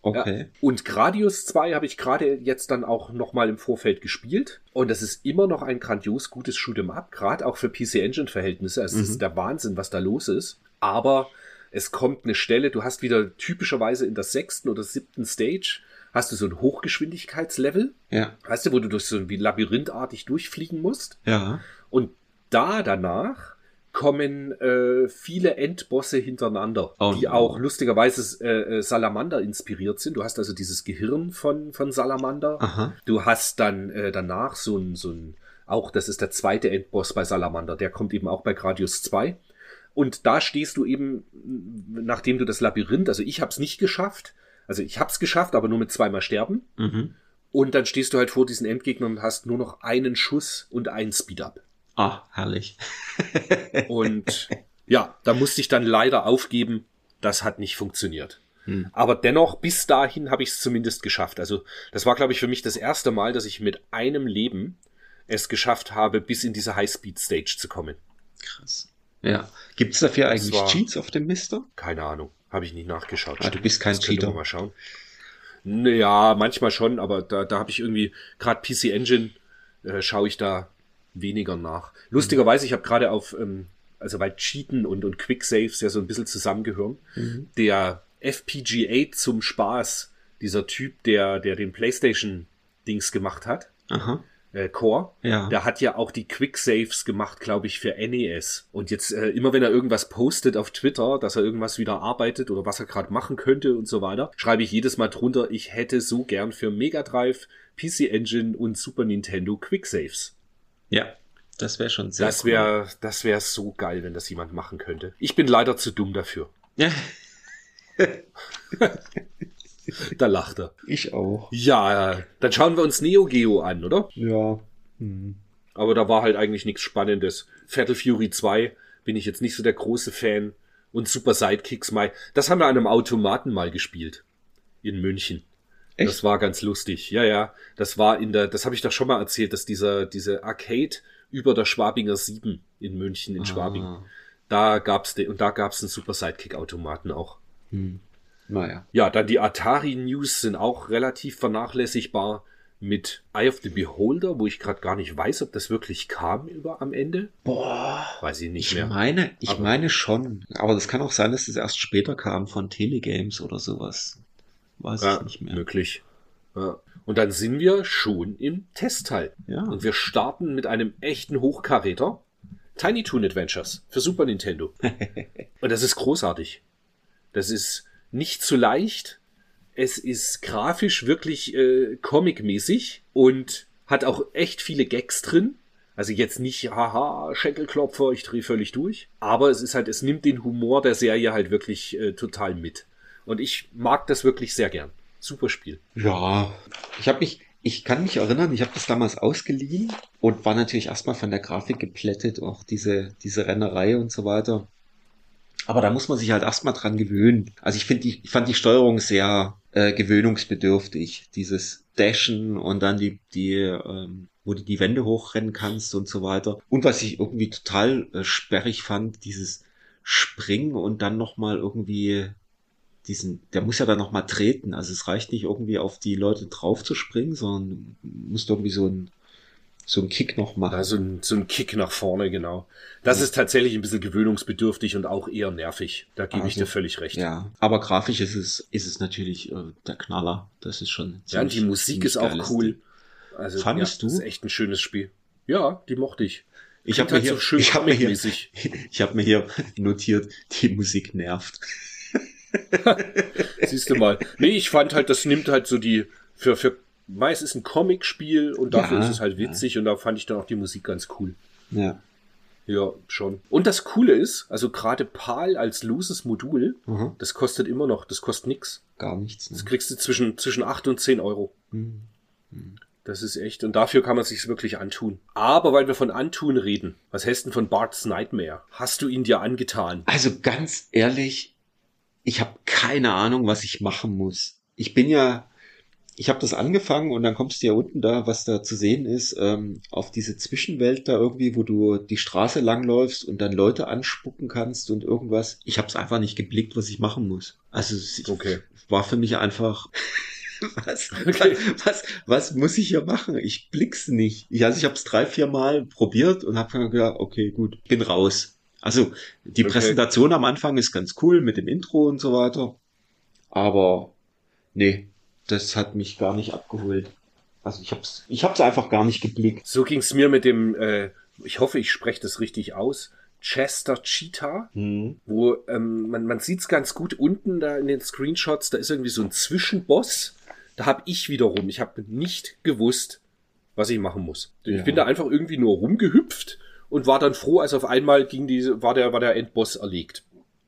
Okay. Ja. Und Gradius 2 habe ich gerade jetzt dann auch nochmal im Vorfeld gespielt. Und das ist immer noch ein grandios gutes Shoot'em Up, gerade auch für PC Engine Verhältnisse. Es Mhm. ist der Wahnsinn, was da los ist. Aber es kommt eine Stelle, du hast wieder typischerweise in der sechsten oder siebten Stage hast du so ein Hochgeschwindigkeitslevel, Ja. weißt du, wo du durch so ein wie labyrinthartig durchfliegen musst. Ja. Und da danach kommen äh, viele Endbosse hintereinander, Oh die auch lustigerweise äh, äh, Salamander inspiriert sind. Du hast also dieses Gehirn von, von Salamander. Aha. Du hast dann äh, danach so ein, so ein, auch das ist der zweite Endboss bei Salamander, der kommt eben auch bei Gradius 2. Und da stehst du eben, nachdem du das Labyrinth, also ich habe es nicht geschafft, also ich habe es geschafft, aber nur mit zweimal sterben. Mhm. Und dann stehst du halt vor diesen Endgegnern und hast nur noch einen Schuss und einen Speed-Up. Ah, herrlich. Und ja, da musste ich dann leider aufgeben. Das hat nicht funktioniert. Hm. Aber dennoch, bis dahin habe ich es zumindest geschafft. Also das war, glaube ich, für mich das erste Mal, dass ich mit einem Leben es geschafft habe, bis in diese High-Speed-Stage zu kommen. Krass. Ja. Gibt es dafür eigentlich Cheats auf dem Mister? Keine Ahnung, habe ich nicht nachgeschaut. Ah, du bist kein das Cheater. mal schauen. Naja, manchmal schon, aber da, da habe ich irgendwie, gerade PC Engine, äh, schaue ich da weniger nach. Lustigerweise, ich habe gerade auf, ähm, also weil Cheaten und, und Quicksaves ja so ein bisschen zusammengehören, Mhm. der FPGA zum Spaß, dieser Typ, der, der den PlayStation-Dings gemacht hat, Aha. Äh, Core, Ja. der hat ja auch die Quick Saves gemacht, glaube ich, für NES. Und jetzt äh, immer wenn er irgendwas postet auf Twitter, dass er irgendwas wieder arbeitet oder was er gerade machen könnte und so weiter, schreibe ich jedes Mal drunter, ich hätte so gern für Mega Drive, PC Engine und Super Nintendo Quick Saves. Ja. Das wäre schon sehr Das wäre das wäre so geil, wenn das jemand machen könnte. Ich bin leider zu dumm dafür. Da lacht er. ich auch. Ja, dann schauen wir uns Neo Geo an, oder? Ja. Hm. Aber da war halt eigentlich nichts Spannendes. Fatal Fury 2 bin ich jetzt nicht so der große Fan. Und Super Sidekicks mal. Das haben wir an einem Automaten mal gespielt. In München. Echt? Das war ganz lustig. Ja, ja. Das war in der, das habe ich doch schon mal erzählt, dass dieser, diese Arcade über der Schwabinger 7 in München, in Schwabing. Ah. Da gab's den, und da gab's einen Super Sidekick Automaten auch. Hm. Naja. Ja, dann die Atari News sind auch relativ vernachlässigbar mit Eye of the Beholder, wo ich gerade gar nicht weiß, ob das wirklich kam über am Ende. Boah. Weiß ich nicht Ich mehr. meine, ich Aber- meine schon. Aber das kann auch sein, dass es erst später kam von Telegames oder sowas. Weiß ja, ich nicht mehr. möglich. Ja. Und dann sind wir schon im Testteil. Ja. Und wir starten mit einem echten Hochkaräter. Tiny Toon Adventures für Super Nintendo. Und das ist großartig. Das ist nicht zu leicht. Es ist grafisch wirklich äh, comic-mäßig und hat auch echt viele Gags drin. Also jetzt nicht, haha, Schenkelklopfer, ich drehe völlig durch. Aber es ist halt, es nimmt den Humor der Serie halt wirklich äh, total mit. Und ich mag das wirklich sehr gern. Super Spiel. Ja, ich habe mich, ich kann mich erinnern, ich habe das damals ausgeliehen und war natürlich erstmal von der Grafik geplättet, auch diese, diese Rennerei und so weiter. Aber da muss man sich halt erstmal dran gewöhnen. Also ich finde ich fand die Steuerung sehr äh, gewöhnungsbedürftig. Dieses Dashen und dann die, die, ähm, wo du die Wände hochrennen kannst und so weiter. Und was ich irgendwie total äh, sperrig fand, dieses Springen und dann nochmal irgendwie diesen, der muss ja dann nochmal treten. Also es reicht nicht irgendwie auf die Leute drauf zu springen, sondern musst irgendwie so ein so einen Kick noch machen. Also ein, so ein Kick nach vorne, genau. Das ist tatsächlich ein bisschen gewöhnungsbedürftig und auch eher nervig. Da gebe ich Also, dir völlig recht. Ja, aber grafisch ist es, ist es natürlich äh, der Knaller. Das ist schon. Ja, und die ziemlich- Musik ziemlich ist auch cool. Ding. Also, Fandest ja, du? Das ist echt ein schönes Spiel. Ja, die mochte ich. Ich habe mir halt hier, so ich habe mir hier, ich habe mir hier notiert, die Musik nervt. Siehst du mal. Nee, ich fand halt, das nimmt halt so die, für, für, meist ist ein Comic-Spiel und dafür Ja, ist es halt witzig und da fand ich dann auch die Musik ganz cool. Ja. Ja, schon. Und das Coole ist, also gerade PAL als loses Modul, Aha. das kostet immer noch, das kostet nix. Gar nichts. Das Ne? kriegst du zwischen, zwischen 8 und 10 Euro. Hm. Das ist echt. Und dafür kann man sich's wirklich antun. Aber weil wir von antun reden, was hältst du denn von Bart's Nightmare? Hast du ihn dir angetan? Also ganz ehrlich, ich habe keine Ahnung, was ich machen muss. Ich bin ja, ich habe das angefangen und dann kommst du ja unten da, was da zu sehen ist, ähm, auf diese Zwischenwelt da irgendwie, wo du die Straße langläufst und dann Leute anspucken kannst und irgendwas. Ich habe es einfach nicht geblickt, was ich machen muss. Also es Okay. war für mich einfach. Was, Okay. was, was muss ich hier machen? Ich blick's nicht. Ich, also ich habe es drei, vier Mal probiert und habe gedacht, okay, gut, bin raus. Also die Okay. Präsentation am Anfang ist ganz cool mit dem Intro und so weiter. Aber nee, das hat mich gar nicht abgeholt. Also ich hab's, ich hab's einfach gar nicht geblickt. So ging's mir mit dem, äh, ich hoffe, ich spreche das richtig aus, Chester Cheetah, Hm. wo ähm, man, man sieht's ganz gut unten da in den Screenshots, da ist irgendwie so ein Zwischenboss. Da habe ich wiederum, ich habe nicht gewusst, was ich machen muss. Ich Ja. bin da einfach irgendwie nur rumgehüpft und war dann froh, als auf einmal ging die, war der, war der Endboss erlegt.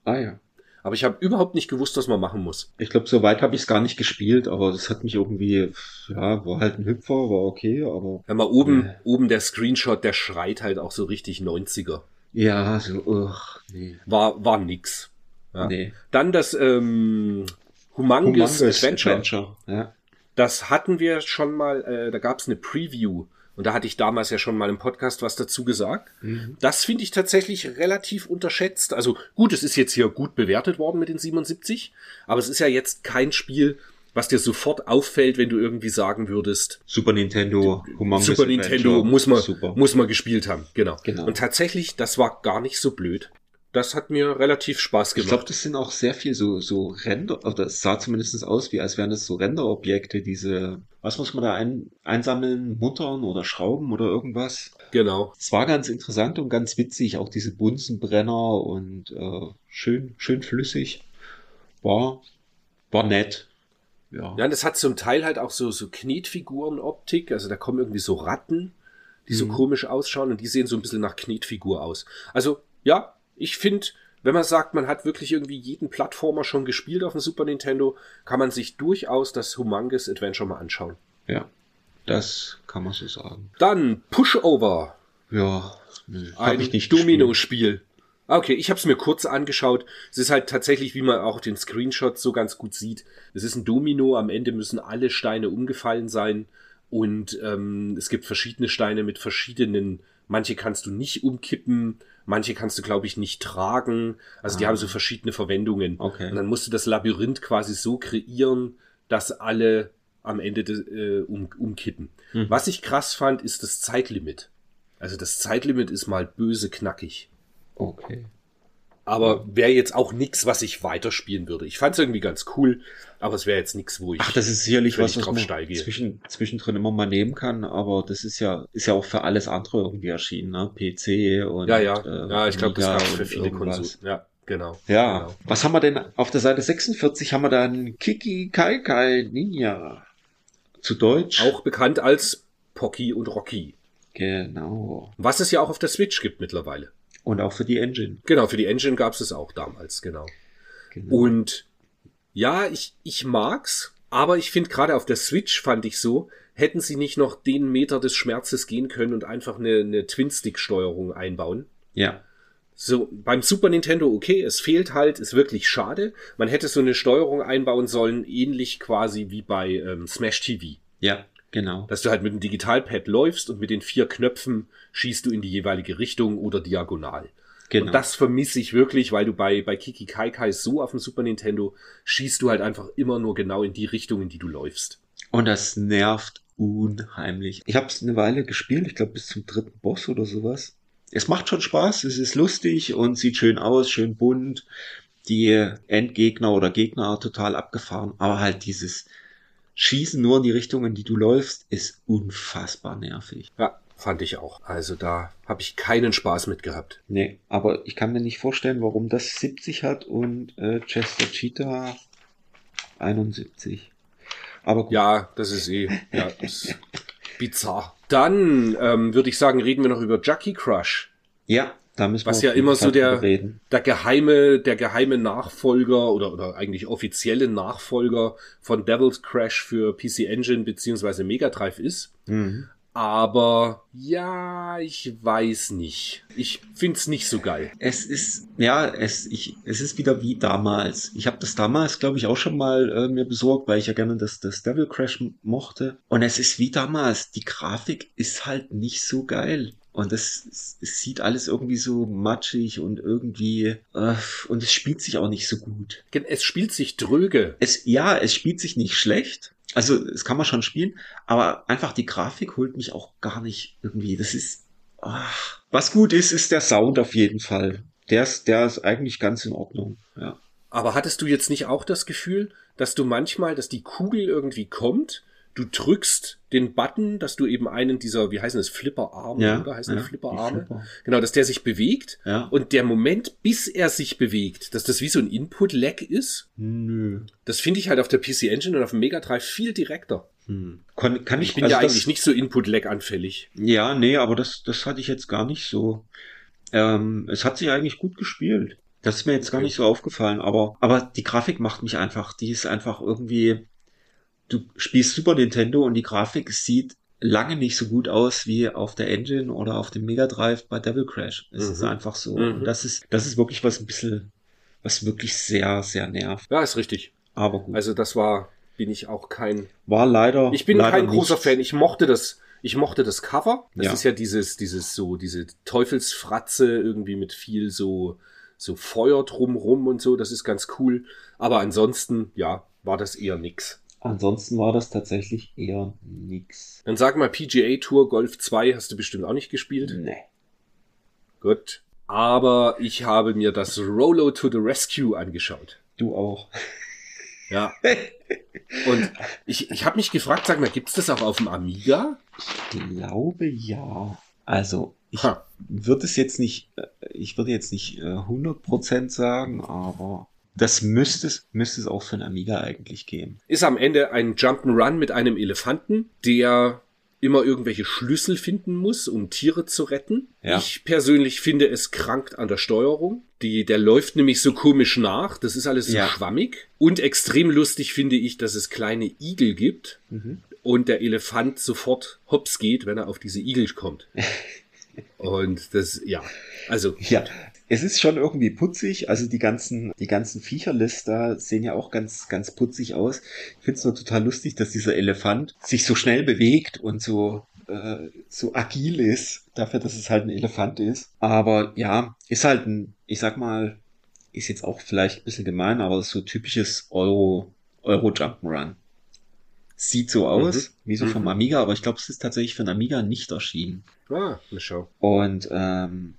Ah ja. Aber ich habe überhaupt nicht gewusst, was man machen muss. Ich glaube, so weit habe ich es gar nicht gespielt, aber das hat mich irgendwie, ja, war halt ein Hüpfer, war okay, aber Wenn man oben, Ja. oben der Screenshot, der schreit halt auch so richtig 90er. ja, so, ugh, nee, War, war nix. Ja. nee. Dann das ähm, Humongous, Adventure. Adventure. Ja. Das hatten wir schon mal, äh, da gab's eine Preview. Und da hatte ich damals ja schon mal im Podcast was dazu gesagt. Mhm. Das finde ich tatsächlich relativ unterschätzt. Also gut, es ist jetzt hier gut bewertet worden mit den 77, aber es ist ja jetzt kein Spiel, was dir sofort auffällt, wenn du irgendwie sagen würdest, Super Nintendo, Humongous Super Nintendo Adventure. muss man, Super. muss man gespielt haben. Genau. Genau. Und tatsächlich, das war gar nicht so blöd. Das hat mir relativ Spaß Ich gemacht. glaube, das sind auch sehr viel so, so Render, oder es sah zumindest aus, wie als wären das so Renderobjekte, diese was muss man da ein, einsammeln? Muttern oder Schrauben oder irgendwas? Genau. Es war ganz interessant und ganz witzig, auch diese Bunsenbrenner und äh, schön, schön flüssig. War, war nett. Ja. Ja, und es hat zum Teil halt auch so, so Knetfiguren-Optik. Also da kommen irgendwie so Ratten, die so Mhm. komisch ausschauen und die sehen so ein bisschen nach Knetfigur aus. Also, ja, ich finde, wenn man sagt, man hat wirklich irgendwie jeden Plattformer schon gespielt auf dem Super Nintendo, kann man sich durchaus das Humongous Adventure mal anschauen. ja, das kann man so sagen. Dann Pushover. Ja, hab ein. Domino-Spiel. Okay, ich habe es mir kurz angeschaut. Es ist halt tatsächlich, wie man auch den Screenshots so ganz gut sieht. Es ist ein Domino. Am Ende müssen alle Steine umgefallen sein. Und ähm, es gibt verschiedene Steine mit verschiedenen. Manche kannst du nicht umkippen, manche kannst du, glaube ich, nicht tragen. Also die Ah. haben so verschiedene Verwendungen. Okay. Und dann musst du das Labyrinth quasi so kreieren, dass alle am Ende de, äh, um, umkippen. Mhm. Was ich krass fand, ist das Zeitlimit. Also das Zeitlimit ist mal böse knackig. Okay. Aber wäre jetzt auch nix, was ich weiterspielen würde. Ich fand es irgendwie ganz cool, aber es wäre jetzt nix, wo ich. Ach, das ist sicherlich was, ich was man steige. zwischen, zwischendrin immer mal nehmen kann, aber das ist ja, ist ja auch für alles andere irgendwie erschienen, ne? PC und ja, ja, äh, ja, ich glaube, das gab für viele. Konsolen. Ja, genau. Ja, Genau. was haben wir denn auf der Seite 46 haben wir dann Kiki Kai Kai Ninja. Zu Deutsch. Auch bekannt als Pocky und Rocky. Genau. Was es ja auch auf der Switch gibt mittlerweile. Und auch für die Engine. Genau, für die Engine gab es es auch damals, genau. Genau. Und ja, ich, ich mag's, aber ich finde gerade auf der Switch fand ich so, hätten sie nicht noch den Meter des Schmerzes gehen können und einfach eine, eine Twin-Stick-Steuerung einbauen. ja. So, beim Super Nintendo, okay, es fehlt halt, ist wirklich schade. Man hätte so eine Steuerung einbauen sollen, ähnlich quasi wie bei ähm, Smash TV. Ja, genau. Dass du halt mit dem Digitalpad läufst und mit den vier Knöpfen schießt du in die jeweilige Richtung oder diagonal. Genau. Und das vermisse ich wirklich, weil du bei, bei Kiki Kai Kai so auf dem Super Nintendo schießt du halt einfach immer nur genau in die Richtung, in die du läufst. Und das nervt unheimlich. Ich habe es eine Weile gespielt, ich glaube bis zum dritten Boss oder sowas. Es macht schon Spaß, es ist lustig und sieht schön aus, schön bunt. Die Endgegner oder Gegner total abgefahren, aber halt dieses Schießen nur in die Richtung, in die du läufst, ist unfassbar nervig. Ja, fand ich auch. Also da habe ich keinen Spaß mit gehabt. Nee, aber ich kann mir nicht vorstellen, warum das 70 hat und äh, Chester Cheetah 71. Aber gut. Ja, das ist eh, ja, das ist bizarr. Dann ähm, würde ich sagen, reden wir noch über Jackie Crush. Ja, da müssen Was wir ja immer so der, reden. der geheime, der geheime Nachfolger oder, oder eigentlich offizielle Nachfolger von Devil's Crash für PC Engine beziehungsweise Mega Drive ist. Mhm. Aber ja, ich weiß nicht. Ich find's nicht so geil. Es ist, ja, es, ich, es ist wieder wie damals. Ich habe das damals, glaube ich, auch schon mal äh, mir besorgt, weil ich ja gerne das, das Devil Crash mochte. Und es ist wie damals. Die Grafik ist halt nicht so geil. Und es, es, es sieht alles irgendwie so matschig und irgendwie, äh, und es spielt sich auch nicht so gut. Es spielt sich dröge. Es, ja, es spielt sich nicht schlecht. Also, es kann man schon spielen, aber einfach die Grafik holt mich auch gar nicht irgendwie. Das ist, ach. was gut ist, ist der Sound auf jeden Fall. Der ist, der ist eigentlich ganz in Ordnung, ja. Aber hattest du jetzt nicht auch das Gefühl, dass du manchmal, dass die Kugel irgendwie kommt, du drückst den Button, dass du eben einen dieser, wie heißen das, Flipperarme, Ja, oder heißen ja, Flipperarme? Flipper. Genau, dass der sich bewegt Ja. und der Moment, bis er sich bewegt, dass das wie so ein Input-Lag ist, Nö. das finde ich halt auf der PC Engine und auf dem Mega Drive viel direkter. Hm. Kann, kann ich, Ich bin also ja eigentlich nicht so Input-Lag anfällig. Ja, nee, aber das, das hatte ich jetzt gar nicht so. Ähm, es hat sich eigentlich gut gespielt. Das ist mir jetzt gar Okay. nicht so aufgefallen, aber, aber die Grafik macht mich einfach, die ist einfach irgendwie, du spielst Super Nintendo und die Grafik sieht lange nicht so gut aus wie auf der Engine oder auf dem Mega Drive bei Devil Crash. Es Mhm. ist einfach so. Mhm. Und das ist, das ist wirklich was ein bisschen, was wirklich sehr, sehr nervt. Ja, ist richtig. Aber gut. Also das war, bin ich auch kein War leider. Ich bin leider kein großer nicht- Fan. Ich mochte das. Ich mochte das Cover. Das Ja. ist ja dieses, dieses so, diese Teufelsfratze irgendwie mit viel so, so Feuer drumrum und so. Das ist ganz cool. Aber ansonsten, ja, war das eher nix. Ansonsten war das tatsächlich eher nix. Dann sag mal, PGA Tour Golf 2 hast du bestimmt auch nicht gespielt. Nee. Gut. Aber ich habe mir das Rolo to the Rescue angeschaut. Du auch. Ja. Und ich, ich habe mich gefragt, sag mal, gibt's das auch auf dem Amiga? Ich glaube ja. Also, ich Ha. würde es jetzt nicht, äh, ich würde jetzt nicht äh, 100% sagen, aber das müsste es, müsste es auch für ein Amiga eigentlich geben. Ist am Ende ein Jump'n'Run mit einem Elefanten, der immer irgendwelche Schlüssel finden muss, um Tiere zu retten. Ja. Ich persönlich finde, es krankt an der Steuerung. Die, der läuft nämlich so komisch nach. Das ist alles so Ja. schwammig. Und extrem lustig finde ich, dass es kleine Igel gibt Mhm. und der Elefant sofort hops geht, wenn er auf diese Igel kommt. und das, ja, also, Ja, es ist schon irgendwie putzig. Also die ganzen, die ganzen Viecherlister sehen ja auch ganz, ganz putzig aus. Ich finde es nur total lustig, dass dieser Elefant sich so schnell bewegt und so, äh, so agil ist, dafür, dass es halt ein Elefant ist. Aber ja, ist halt ein, ich sag mal, ist jetzt auch vielleicht ein bisschen gemein, aber so typisches Euro, Euro Jump'n'Run. Sieht so aus, wie so vom Mhm. Amiga, aber ich glaube, es ist tatsächlich für den Amiga nicht erschienen. ah, eine Schau. Und ähm,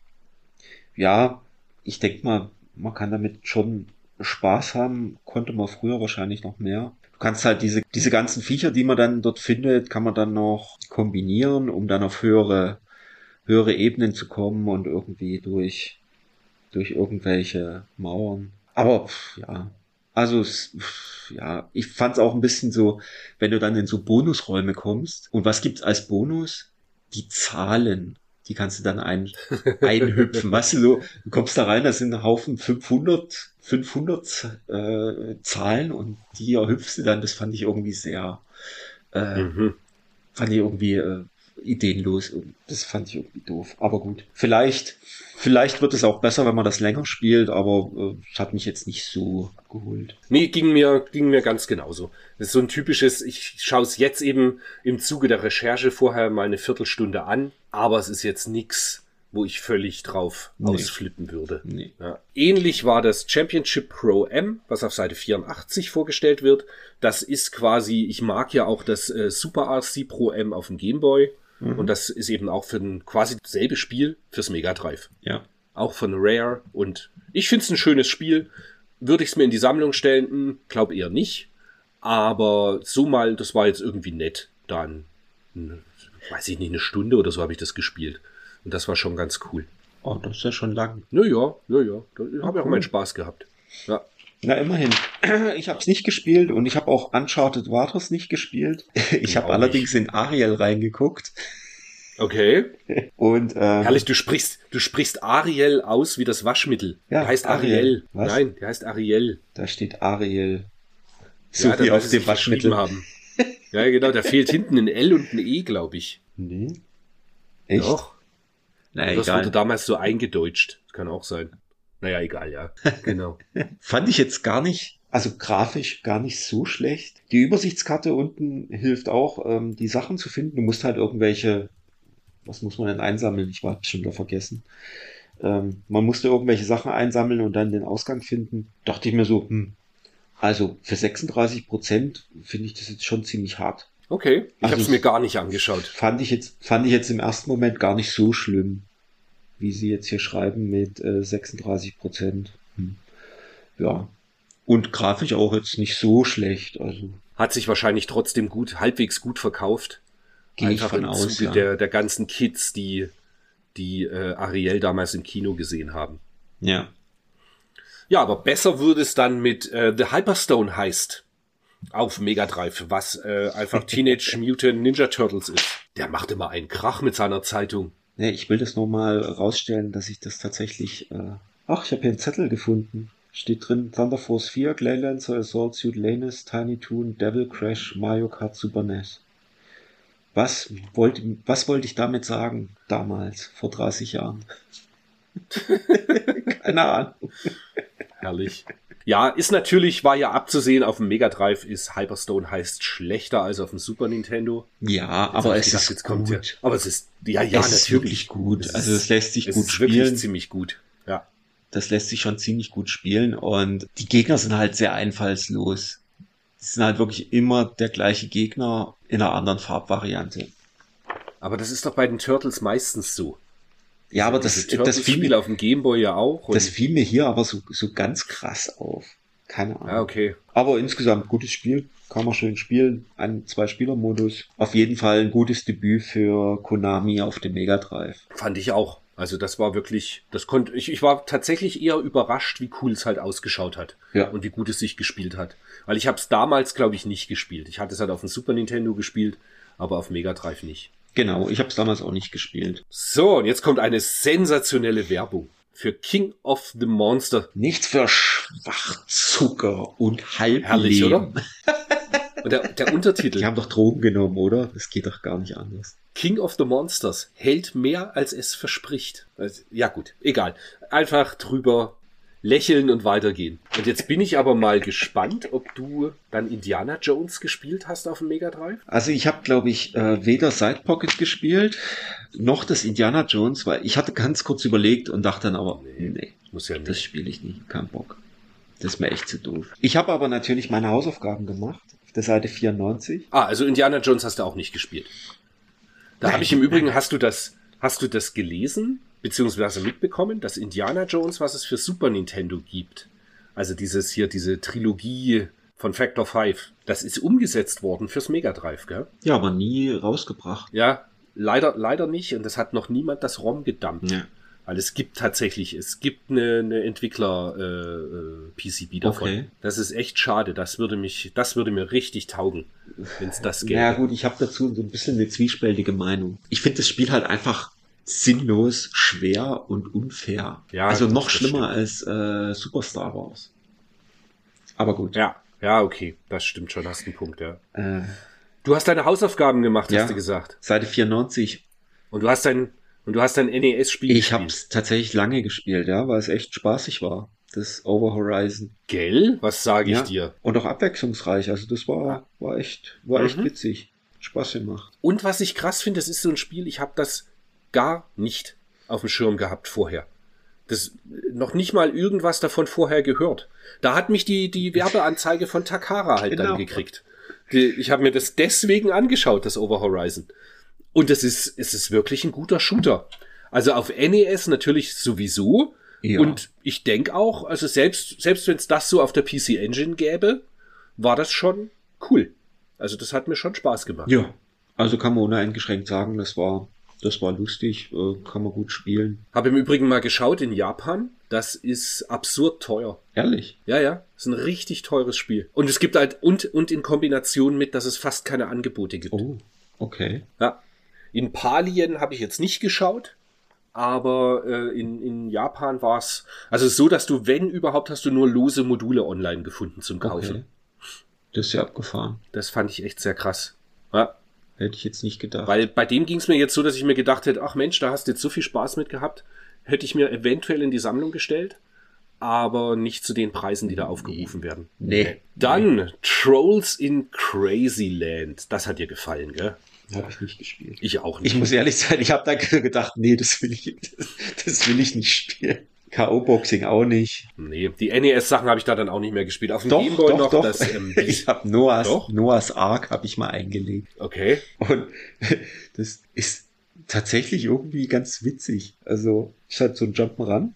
ja, ich denke mal, man kann damit schon Spaß haben. Konnte man früher wahrscheinlich noch mehr. Du kannst halt diese, diese ganzen Viecher, die man dann dort findet, kann man dann noch kombinieren, um dann auf höhere, höhere Ebenen zu kommen und irgendwie durch, durch irgendwelche Mauern. Aber ja, also ja, ich fand es auch ein bisschen so, wenn du dann in so Bonusräume kommst. Und was gibt's als Bonus? Die Zahlen. Die kannst du dann ein, einhüpfen. weißt du, so, du kommst da rein, da sind ein Haufen 500, 500 äh, Zahlen und die erhüpfst du dann. Das fand ich irgendwie sehr, äh, Mhm. fand ich irgendwie äh, ideenlos. Und Das fand ich irgendwie doof. Aber gut. Vielleicht, vielleicht wird es auch besser, wenn man das länger spielt, aber äh, es hat mich jetzt nicht so geholt. Nee, ging mir, ging mir ganz genauso. Das ist so ein typisches, ich schaue es jetzt eben im Zuge der Recherche vorher mal eine Viertelstunde an, aber es ist jetzt nix, wo ich völlig drauf Nee. ausflippen würde. Nee. Ja. Ähnlich war das Championship Pro M, was auf Seite 84 vorgestellt wird. Das ist quasi, ich mag ja auch das äh, Super RC Pro M auf dem Game Boy. Und das ist eben auch für ein quasi dasselbe Spiel fürs Mega Drive. Ja. Auch von Rare. Und ich finde es ein schönes Spiel. Würde ich es mir in die Sammlung stellen? Hm, Glaub eher nicht. Aber so mal, das war jetzt irgendwie nett. Dann, hm, weiß ich nicht, eine Stunde oder so habe ich das gespielt. Und das war schon ganz cool. Oh, das ist ja schon lang. Naja, ja, ja. Da habe ich auch cool. meinen Spaß gehabt. Ja. Na, immerhin. Ich habe es nicht gespielt und ich habe auch Uncharted Waters nicht gespielt. Ich habe allerdings in Ariel reingeguckt. Okay. Und äh, Herrlich, du sprichst, du sprichst Ariel aus wie das Waschmittel. Ja, der heißt Ariel. Ariel. Was? Nein, der heißt Ariel. da steht Ariel. So ja, wie auf dem Waschmittel. haben. Ja, genau, da fehlt hinten ein L und ein E, glaube ich. Nee. Echt? Doch. Na, das wurde egal. damals so eingedeutscht. Das kann auch sein. Naja, egal, ja. Genau. Fand ich jetzt gar nicht, also grafisch gar nicht so schlecht. Die Übersichtskarte unten hilft auch, ähm, die Sachen zu finden. Du musst halt irgendwelche, was muss man denn einsammeln? Ich war schon wieder vergessen. Ähm, man musste irgendwelche Sachen einsammeln und dann den Ausgang finden. Dachte ich mir so, hm, also für 36 Prozent finde ich das jetzt schon ziemlich hart. Okay, ich Also habe es mir gar nicht angeschaut. Fand ich jetzt, fand ich jetzt im ersten Moment gar nicht so schlimm, wie sie jetzt hier schreiben mit äh, 36 Prozent. Hm. Ja. Und grafisch auch jetzt nicht so schlecht. Also Hat sich wahrscheinlich trotzdem gut, halbwegs gut verkauft. gehe ich Einfach von im aus. Zuge Ja. der, der ganzen Kids, die, die äh, Ariel damals im Kino gesehen haben. ja. Ja, aber besser würde es dann mit äh, The Hyperstone heißt auf Mega Drive, was äh, einfach Teenage Mutant Ninja Turtles ist. Der macht immer einen Krach mit seiner Zeitung. Nee, ich will das nur mal rausstellen, dass ich das tatsächlich. Äh Ach, ich habe hier einen Zettel gefunden. Steht drin Thunder Force 4, Glaylancer, Assault Suit Lanus, Tiny Toon, Devil Crash, Mario Kart Super NES. Was wollte, was wollte ich damit sagen damals, vor 30 Jahren? Keine Ahnung. Herrlich. Ja, ist natürlich, war ja abzusehen, auf dem Mega Drive ist Hyperstone heißt schlechter als auf dem Super Nintendo. Ja, Jetzt aber es gedacht, ist gut. ja. Aber es ist, ja, ja, es ist natürlich. wirklich gut. Es Also es lässt sich es gut ist wirklich spielen. ziemlich gut. Ja. Das lässt sich schon ziemlich gut spielen und die Gegner sind halt sehr einfallslos. Die sind halt wirklich immer der gleiche Gegner in einer anderen Farbvariante. Aber das ist doch bei den Turtles meistens so. Ja, aber das, Diese das, fiel Turtles-Spiele mir, auf dem Gameboy ja auch. Das fiel mir hier aber so, so ganz krass auf. Keine Ahnung. Ah, okay. Aber insgesamt gutes Spiel, kann man schön spielen. Ein Zwei-Spieler-Modus. Auf jeden Fall ein gutes Debüt für Konami auf dem Mega Drive. Fand ich auch. Also das war wirklich, das konnte ich, ich war tatsächlich eher überrascht, wie cool es halt ausgeschaut hat Ja. und wie gut es sich gespielt hat. Weil ich habe es damals, glaube ich, nicht gespielt. Ich hatte es halt auf dem Super Nintendo gespielt, aber auf Mega Drive nicht. Genau, ich habe es damals auch nicht gespielt. So, und jetzt kommt eine sensationelle Werbung für King of the Monster. Nichts für Schwachzucker und Halbleben. Herrlich, oder? Und der, der Untertitel Die haben doch Drogen genommen, oder? Das geht doch gar nicht anders. King of the Monsters hält mehr, als es verspricht. Also, ja gut, egal. Einfach drüber lächeln und weitergehen. Und jetzt bin ich aber mal gespannt, ob du dann Indiana Jones gespielt hast auf dem Mega Drive. Also ich habe, glaube ich, äh, weder Side Pocket gespielt, noch das Indiana Jones, weil ich hatte ganz kurz überlegt und dachte dann aber, nee, Muss ja das nicht. spiele ich nicht, kein Bock. Das ist mir echt zu doof. Ich habe aber natürlich meine Hausaufgaben gemacht, auf der Seite 94. Ah, also Indiana Jones hast du auch nicht gespielt. Da habe ich im Übrigen, hast du das, hast du das gelesen, beziehungsweise mitbekommen, dass Indiana Jones, was es für Super Nintendo gibt, also dieses hier, diese Trilogie von Factor 5, das ist umgesetzt worden fürs Mega Drive, gell? Ja, aber nie rausgebracht. Ja, leider, leider nicht. Und es hat noch niemand das ROM gedumpt. Ja. Weil es gibt tatsächlich, es gibt eine, eine Entwickler äh, äh, PCB davon. Okay. Das ist echt schade. Das würde mich, das würde mir richtig taugen, wenn es das gäbe. Ja gut, ich habe dazu so ein bisschen eine zwiespältige Meinung. Ich finde das Spiel halt einfach sinnlos, schwer und unfair. Ja, also noch schlimmer als äh, Super Star Wars. Aber gut. Ja, ja, okay, das stimmt schon, hast einen Punkt, ja. Äh, Du hast deine Hausaufgaben gemacht, Ja. hast du gesagt. Seite 94. Und du hast dein, und du hast dein NES-Spiel Ich habe es tatsächlich lange gespielt, ja, weil es echt spaßig war. Das Over Horizon. Gell? Was sage ich Ja. dir? Und auch abwechslungsreich. Also das war, war echt, war echt Mhm. witzig. Spaß gemacht. Und was ich krass finde, das ist so ein Spiel, ich habe das gar nicht auf dem Schirm gehabt vorher. Das noch nicht mal irgendwas davon vorher gehört. Da hat mich die, die Werbeanzeige von Takara halt dann Genau. gekriegt. Die, ich habe mir das deswegen angeschaut, das Over Horizon. Und es ist, es ist wirklich ein guter Shooter. Also auf NES natürlich sowieso. Ja. Und ich denke auch, also selbst, selbst wenn es das so auf der PC Engine gäbe, war das schon cool. Also das hat mir schon Spaß gemacht. Ja. Also kann man uneingeschränkt sagen, das war, das war lustig, äh, kann man gut spielen. Habe im Übrigen mal geschaut in Japan. Das ist absurd teuer. Ehrlich. Ja, ja. ist ein richtig teures Spiel. Und es gibt halt, und, und in Kombination mit, dass es fast keine Angebote gibt. Oh, okay. Ja. In Palien habe ich jetzt nicht geschaut. Aber äh, in, in Japan war es, also so, dass du, wenn überhaupt, hast du nur lose Module online gefunden zum Kaufen. Okay. Das ist ja abgefahren. Das fand ich echt sehr krass. Ja. Hätte ich jetzt nicht gedacht. Weil bei dem ging es mir jetzt so, dass ich mir gedacht hätte, ach Mensch, da hast du jetzt so viel Spaß mit gehabt, hätte ich mir eventuell in die Sammlung gestellt, aber nicht zu den Preisen, die da aufgerufen werden. nee. Dann Trolls in Crazyland. Das hat dir gefallen, gell? Habe ich nicht gespielt. Ich auch nicht. Ich muss ehrlich sein, ich habe da gedacht, nee, das will ich, das, das will ich nicht spielen. K.O.-Boxing auch nicht. nee, die NES-Sachen habe ich da dann auch nicht mehr gespielt. Auf dem Doch, Gameboy doch, noch doch. das ähm, ich habe Noahs, Doch? Noahs Ark habe ich mal eingelegt. Okay. Und das ist tatsächlich irgendwie ganz witzig. Also, ist halt so ein Jump'n'Run.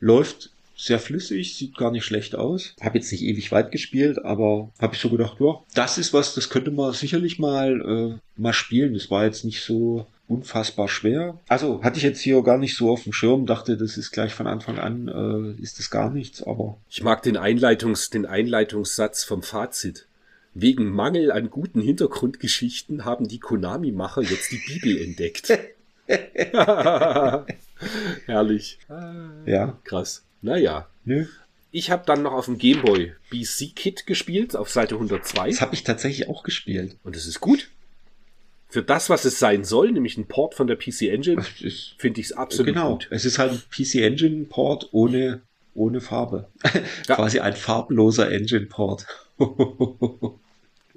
Läuft sehr flüssig, sieht gar nicht schlecht aus. Habe jetzt nicht ewig weit gespielt, aber habe ich so gedacht, ja, das ist was, das könnte man sicherlich mal, äh, mal spielen. Das war jetzt nicht so unfassbar schwer. Also hatte ich jetzt hier gar nicht so auf dem Schirm, dachte, das ist gleich von Anfang an, äh, ist das gar nichts, aber Ich mag den, Einleitungs-, den Einleitungssatz vom Fazit. Wegen Mangel an guten Hintergrundgeschichten haben die Konami-Macher jetzt die Bibel entdeckt. Herrlich. ja, Krass. Naja. nö. Ich habe dann noch auf dem Gameboy BC Kit gespielt, auf Seite 102. Das habe ich tatsächlich auch gespielt. Und es ist gut. Für das, was es sein soll, nämlich ein Port von der PC Engine, finde ich es absolut genau. gut. Es ist halt ein PC Engine Port ohne, ohne Farbe. Ja. Quasi ein farbloser Engine Port.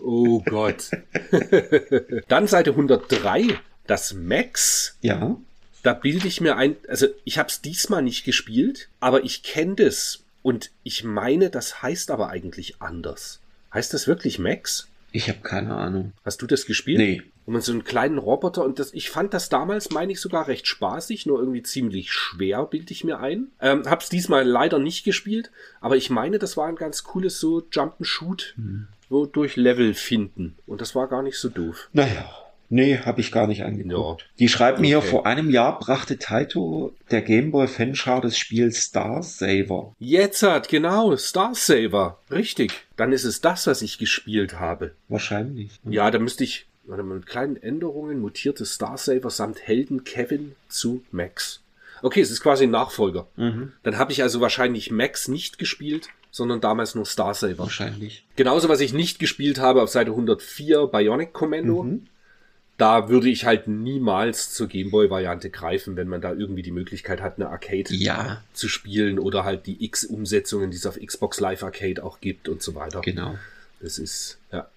Oh Gott. dann Seite 103, das Max. ja. Da bilde ich mir ein, also ich habe es diesmal nicht gespielt, aber ich kenne das. Und ich meine, das heißt aber eigentlich anders. Heißt das wirklich Max? Ich habe keine Ahnung. Hast du das gespielt? Nee. Und man so einen kleinen Roboter und das, ich fand das damals, meine ich, sogar recht spaßig, nur irgendwie ziemlich schwer, bilde ich mir ein. Ähm, hab's diesmal leider nicht gespielt, aber ich meine, das war ein ganz cooles so Jump'n'Shoot, Hm. so durch Level finden. Und das war gar nicht so doof. Naja. Nee, habe ich gar nicht angeguckt. Ja. Die schreiben hier, Okay. vor einem Jahr brachte Taito der Gameboy Fanschar das Spiel Star Saver. Jetzt hat, genau, Star Saver. Richtig. Dann ist es das, was ich gespielt habe. Wahrscheinlich. Ja, da müsste ich, mit kleinen Änderungen mutierte Star Saver samt Helden Kevin zu Max. Okay, es ist quasi ein Nachfolger. Mhm. Dann habe ich also wahrscheinlich Max nicht gespielt, sondern damals nur Star Saver. Wahrscheinlich. Genauso, was ich nicht gespielt habe auf Seite 104 Bionic Commando. Mhm. Da würde ich halt niemals zur Gameboy-Variante greifen, wenn man da irgendwie die Möglichkeit hat, eine Arcade Ja, zu spielen oder halt die X-Umsetzungen, die es auf Xbox Live Arcade auch gibt und so weiter. genau. Das ist, ja.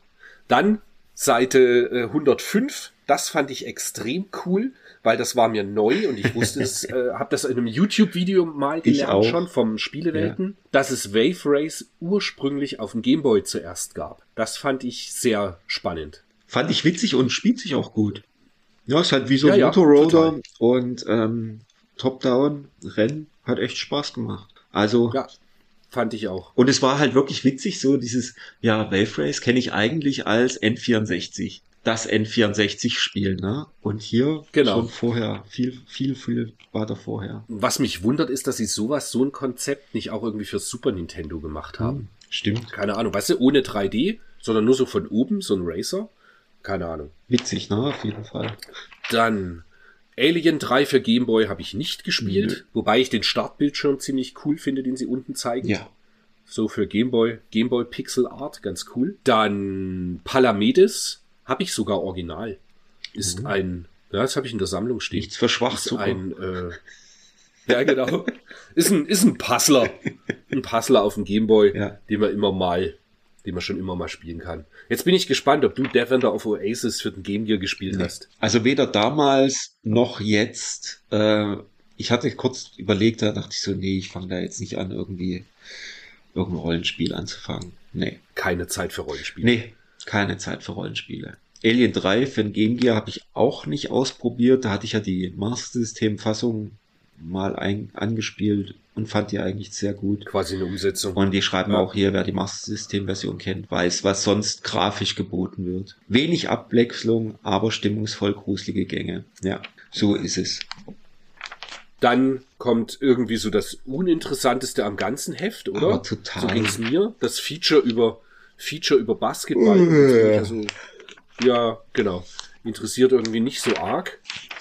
Dann Seite äh, 105. Das fand ich extrem cool, weil das war mir neu und ich wusste es, äh, habe das in einem YouTube-Video mal gelernt auch. schon vom Spielewelten, dass es Wave Race ursprünglich auf dem Gameboy zuerst gab. Das fand ich sehr spannend. Fand ich witzig und spielt sich auch gut. Ja, ist halt wie so Ja, ein ja, Motorroader und ähm, Top-Down-Rennen hat echt Spaß gemacht. Also, Ja, fand ich auch. und es war halt wirklich witzig, so dieses, ja, Wave Race kenne ich eigentlich als N64. Das N64-Spiel, ne? Und hier Genau. schon vorher, viel, viel, viel weiter vorher. Was mich wundert, ist, dass sie sowas, so ein Konzept nicht auch irgendwie für Super Nintendo gemacht haben. Stimmt. Keine Ahnung, weißt du, ohne 3D, sondern nur so von oben, so ein Racer. Keine Ahnung. Witzig, ne? Auf jeden Fall. Dann Alien 3 für Game Boy habe ich nicht gespielt, wobei ich den Startbildschirm ziemlich cool finde, den sie unten zeigen. Ja. So für Game Boy, Game Boy Pixel Art, ganz cool. Dann Palamedes habe ich sogar original. Ist ein, ja, das habe ich in der Sammlung stehen. Nichts für Schwachzucker. ein, äh, ja genau, ist ein, ist ein Puzzler. Ein Puzzler auf dem Game Boy, Ja. den man immer mal, den man schon immer mal spielen kann. Jetzt bin ich gespannt, ob du Defender of Oasis für den Game Gear gespielt hast. Also weder damals noch jetzt. Äh, ich hatte kurz überlegt, da dachte ich so, nee, ich fange da jetzt nicht an, irgendwie irgendein Rollenspiel anzufangen. Nee. Keine Zeit für Rollenspiele. Nee, keine Zeit für Rollenspiele. Alien 3 für den Game Gear habe ich auch nicht ausprobiert. Da hatte ich ja die Master System Fassung mal ein, angespielt und fand die eigentlich sehr gut. Quasi eine Umsetzung. Und die schreiben Ja. auch hier, wer die Master System Version kennt, weiß, was sonst grafisch geboten wird. Wenig Abwechslung, aber stimmungsvoll gruselige Gänge. Ja, so ist es. Dann kommt irgendwie so das Uninteressanteste am ganzen Heft, oder? Aber total. So ging's mir. Das Feature über Feature über Basketball. Also, ja, genau. Interessiert irgendwie nicht so arg.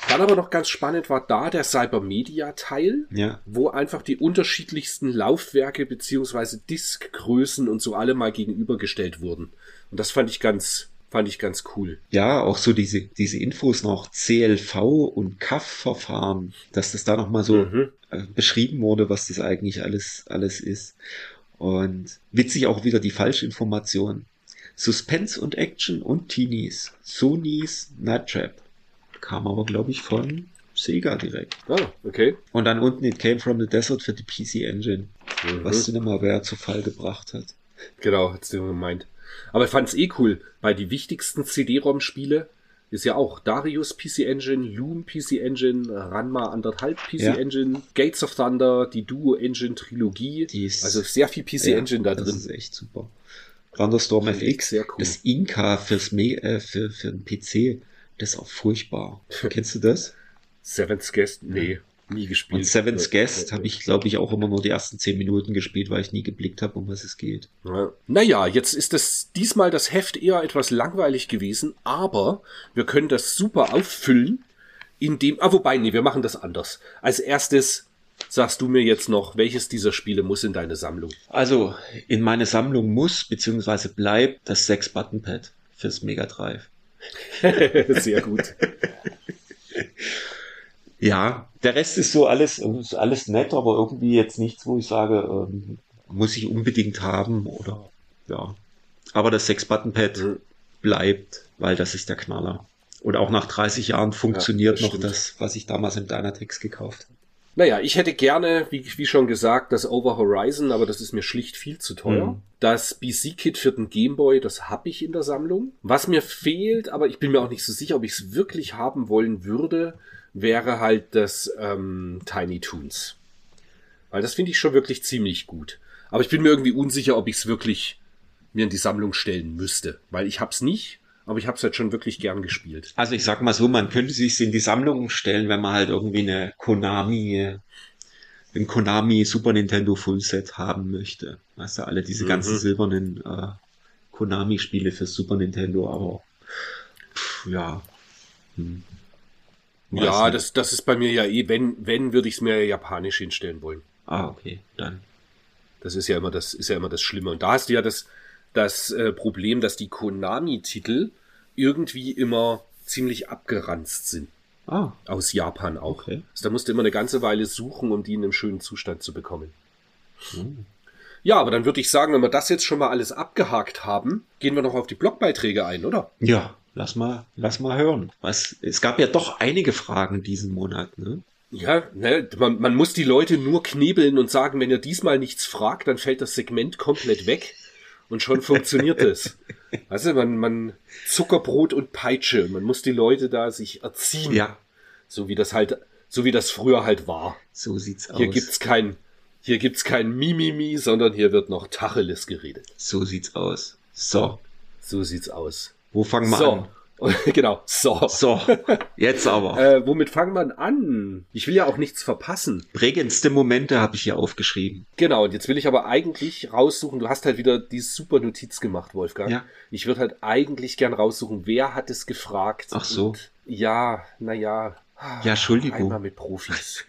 Dann aber noch ganz spannend war da der Cybermedia-Teil, Ja, wo einfach die unterschiedlichsten Laufwerke beziehungsweise Diskgrößen und so alle mal gegenübergestellt wurden. Und das fand ich ganz, fand ich ganz cool. ja, auch so diese, diese Infos noch CLV und CAF-Verfahren, dass das da nochmal so Mhm. äh, beschrieben wurde, was das eigentlich alles, alles ist. Und witzig auch wieder die Falschinformation. Suspense und Action und Teenies. Sony's Night Trap. Kam aber, glaube ich, von Sega direkt. Ah, okay. Und dann unten It Came from the Desert für die PC Engine. Mhm. Was Cinemaware zu Fall gebracht hat. Genau, hat's dir gemeint. Aber ich fand's eh cool, weil die wichtigsten CD-ROM-Spiele ist ja auch Darius PC Engine, Loom PC Engine, Ranma anderthalb PC Ja. Engine, Gates of Thunder, die Duo Engine Trilogie. Die ist- also sehr viel PC Ja, Engine da Das drin. ist echt super. Thunderstorm FX, cool. das Inka fürs Me äh, für, für den PC, das ist auch furchtbar. Kennst du das? Seventh Guest, nee, nie gespielt. Und Seven's Ja, Guest ja, habe ich, glaube ich, auch immer nur die ersten zehn Minuten gespielt, weil ich nie geblickt habe, um was es geht. Ja. Naja, jetzt ist das diesmal das Heft eher etwas langweilig gewesen, aber wir können das super auffüllen, indem. Ah, wobei, nee, wir machen das anders. Als erstes sagst du mir jetzt noch, welches dieser Spiele muss in deine Sammlung? Also, in meine Sammlung muss, beziehungsweise bleibt das 6-Button-Pad fürs Mega Drive. Sehr gut. Ja, der Rest ist so alles, ist alles nett, aber irgendwie jetzt nichts, wo ich sage, ähm, muss ich unbedingt haben oder ja. Aber das 6-Button-Pad Mhm. bleibt, weil das ist der Knaller. Und auch nach 30 Jahren funktioniert das noch stimmt. das, was ich damals im Dynatex gekauft habe. Naja, ich hätte gerne, wie, wie schon gesagt, das Over Horizon, aber das ist mir schlicht viel zu teuer. Mhm. Das BC-Kit für den Gameboy, das habe ich in der Sammlung. Was mir fehlt, aber ich bin mir auch nicht so sicher, ob ich es wirklich haben wollen würde, wäre halt das ähm, Tiny Toons. Weil das finde ich schon wirklich ziemlich gut. Aber ich bin mir irgendwie unsicher, ob ich es wirklich mir in die Sammlung stellen müsste. Weil ich hab's nicht, aber ich hab's halt schon wirklich gern gespielt. Also ich sag mal so, man könnte sich in die Sammlung stellen, wenn man halt irgendwie eine Konami, ein Konami Super Nintendo Full Set haben möchte. Weißt du, alle diese ganzen Mhm. silbernen äh, Konami-Spiele für Super Nintendo, aber pff, ja. Hm. Ja, nicht. das, das ist bei mir ja eh, wenn, wenn würde ich es mir japanisch hinstellen wollen. Ah, okay, dann. Das ist ja immer das, ist ja immer das Schlimme. Und da hast du ja das, das äh, Problem, dass die Konami-Titel irgendwie immer ziemlich abgeranzt sind. Ah, Aus Japan auch. Okay. Also da musst du immer eine ganze Weile suchen, um die in einem schönen Zustand zu bekommen. Hm. Ja, aber dann würde ich sagen, wenn wir das jetzt schon mal alles abgehakt haben, gehen wir noch auf die Blogbeiträge ein, oder? ja, lass mal, lass mal hören. Was, es gab ja doch einige Fragen diesen Monat, ne? Ja, ne, man, man muss die Leute nur knebeln und sagen, wenn ihr diesmal nichts fragt, dann fällt das Segment komplett weg und schon funktioniert es. Also man, man Zuckerbrot und Peitsche, man muss die Leute da sich erziehen, Ja, so wie das halt, so wie das früher halt war. so sieht's Hier aus. gibt's kein, hier gibt's kein Mimimi, sondern hier wird noch Tacheles geredet. So sieht's aus. So, So sieht's aus. wo fangen wir so, an? genau, so. So, jetzt aber. Äh, womit fangen wir an? Ich will ja auch nichts verpassen. Prägendste Momente habe ich hier aufgeschrieben. Genau, und jetzt will ich aber eigentlich raussuchen, du hast halt wieder die super Notiz gemacht, Wolfgang. Ja. Ich würde halt eigentlich gern raussuchen, wer hat es gefragt. Ach so. Und ja, naja. Ja, Entschuldigung. Einmal mit Profis.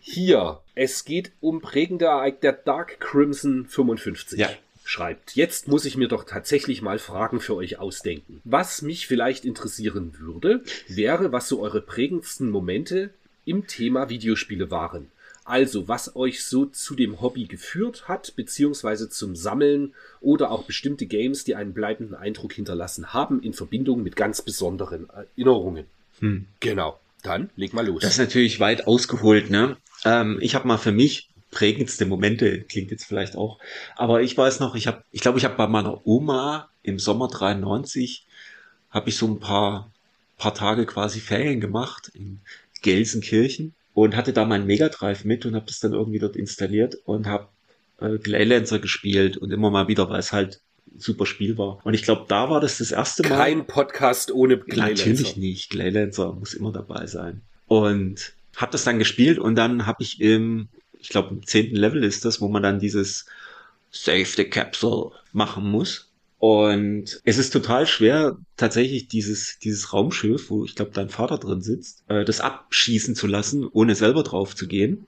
Hier, es geht um prägende Ereignis der Dark Crimson 55. Ja. Schreibt, jetzt muss ich mir doch tatsächlich mal Fragen für euch ausdenken. Was mich vielleicht interessieren würde, wäre, was so eure prägendsten Momente im Thema Videospiele waren. Also, was euch so zu dem Hobby geführt hat, beziehungsweise zum Sammeln oder auch bestimmte Games, die einen bleibenden Eindruck hinterlassen haben, in Verbindung mit ganz besonderen Erinnerungen. Hm. Genau. Dann leg mal los. Das ist natürlich weit ausgeholt, ne? Ähm, ich habe mal für mich prägendste Momente, klingt jetzt vielleicht auch, aber ich weiß noch, ich habe, ich glaube, ich habe bei meiner Oma im Sommer 93 habe ich so ein paar paar Tage quasi Ferien gemacht in Gelsenkirchen und hatte da meinen Mega Drive mit und habe das dann irgendwie dort installiert und habe äh, Glaylancer gespielt und immer mal wieder, weil es halt ein super Spiel war. Und ich glaube, da war das das erste Mal. Kein Podcast ohne Glaylancer. Natürlich nicht. Glaylancer muss immer dabei sein. Und habe das dann gespielt und dann habe ich im, ich glaube im zehnten Level ist das, wo man dann dieses Save the Capsule machen muss. Und es ist total schwer, tatsächlich dieses, dieses Raumschiff, wo ich glaube dein Vater drin sitzt, äh, das abschießen zu lassen, ohne selber drauf zu gehen.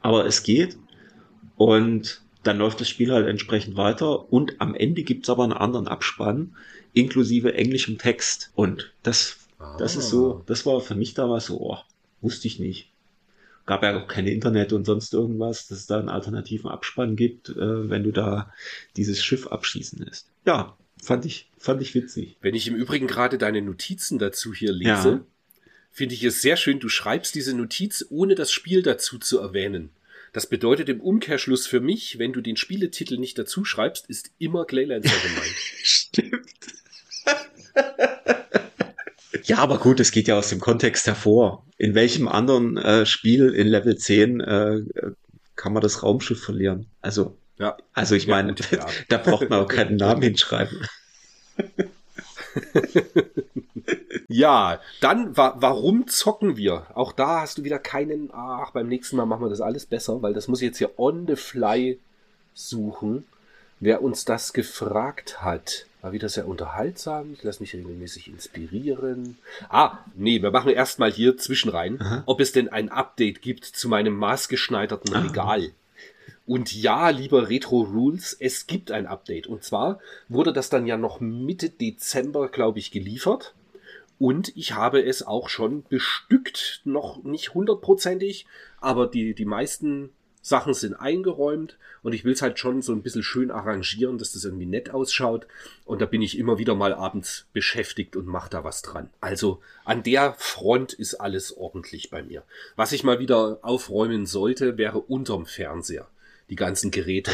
Aber es geht. Und dann läuft das Spiel halt entsprechend weiter. Und am Ende gibt's aber einen anderen Abspann, inklusive englischem Text. Und das, das ist so, das war für mich damals so, oh, wusste ich nicht. Gab ja auch kein Internet und sonst irgendwas, dass es da einen alternativen Abspann gibt, äh, wenn du da dieses Schiff abschießen lässt. Ja, fand ich, fand ich witzig. Wenn ich im Übrigen gerade deine Notizen dazu hier lese, Ja. finde ich es sehr schön, du schreibst diese Notiz, ohne das Spiel dazu zu erwähnen. Das bedeutet im Umkehrschluss für mich, wenn du den Spieletitel nicht dazu schreibst, ist immer Glaylancer gemeint. Stimmt. ja, aber gut, es geht ja aus dem Kontext hervor. In welchem anderen äh, Spiel in Level 10 äh, kann man das Raumschiff verlieren? Also, Ja. also ich Ja, meine, gut, ja. da braucht man auch keinen Namen hinschreiben. Ja, dann, wa warum zocken wir? Auch da hast du wieder keinen, ach, beim nächsten Mal machen wir das alles besser, weil das muss ich jetzt hier on the fly suchen, wer uns das gefragt hat. War wieder sehr unterhaltsam, ich lasse mich regelmäßig inspirieren. Ah, nee, wir machen erstmal hier zwischenrein, Aha. ob es denn ein Update gibt zu meinem maßgeschneiderten Ah. Regal. Und ja, lieber Retro Rules, es gibt ein Update. Und zwar wurde das dann ja noch Mitte Dezember, glaube ich, geliefert. Und ich habe es auch schon bestückt, noch nicht hundertprozentig, aber die, die meisten Sachen sind eingeräumt und ich will es halt schon so ein bisschen schön arrangieren, dass das irgendwie nett ausschaut. Und da bin ich immer wieder mal abends beschäftigt und mache da was dran. Also an der Front ist alles ordentlich bei mir. Was ich mal wieder aufräumen sollte, wäre unterm Fernseher. Die ganzen Geräte.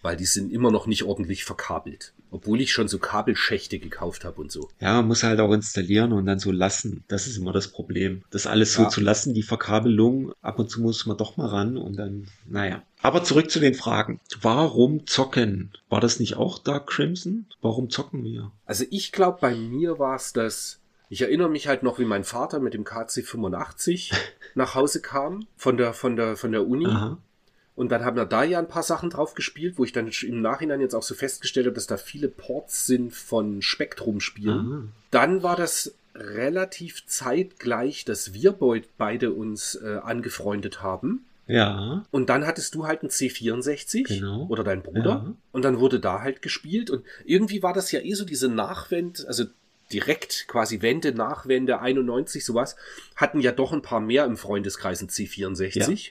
Weil die sind immer noch nicht ordentlich verkabelt. Obwohl ich schon so Kabelschächte gekauft habe und so. Ja, man muss halt auch installieren und dann so lassen. Das ist immer das Problem. Das alles so Ja. zu lassen, die Verkabelung. Ab und zu muss man doch mal ran und dann, naja. Aber zurück zu den Fragen. Warum zocken? War das nicht auch Dark Crimson? Warum zocken wir? Also ich glaube, bei mir war es das. Ich erinnere mich halt noch, wie mein Vater mit dem KC 85 nach Hause kam von der von der von der Uni Aha. Und dann haben wir da ja ein paar Sachen drauf gespielt, wo ich dann im Nachhinein jetzt auch so festgestellt habe, dass da viele Ports sind von Spektrum-Spielen. Aha. Dann war das relativ zeitgleich, dass wir beid- beide uns äh, angefreundet haben. Ja. Und dann hattest du halt einen C64 Genau. oder dein Bruder. Ja. Und dann wurde da halt gespielt. Und irgendwie war das ja eh so diese Nachwend, also direkt quasi Wende, Nachwende, 91, sowas, hatten ja doch ein paar mehr im Freundeskreis einen C64.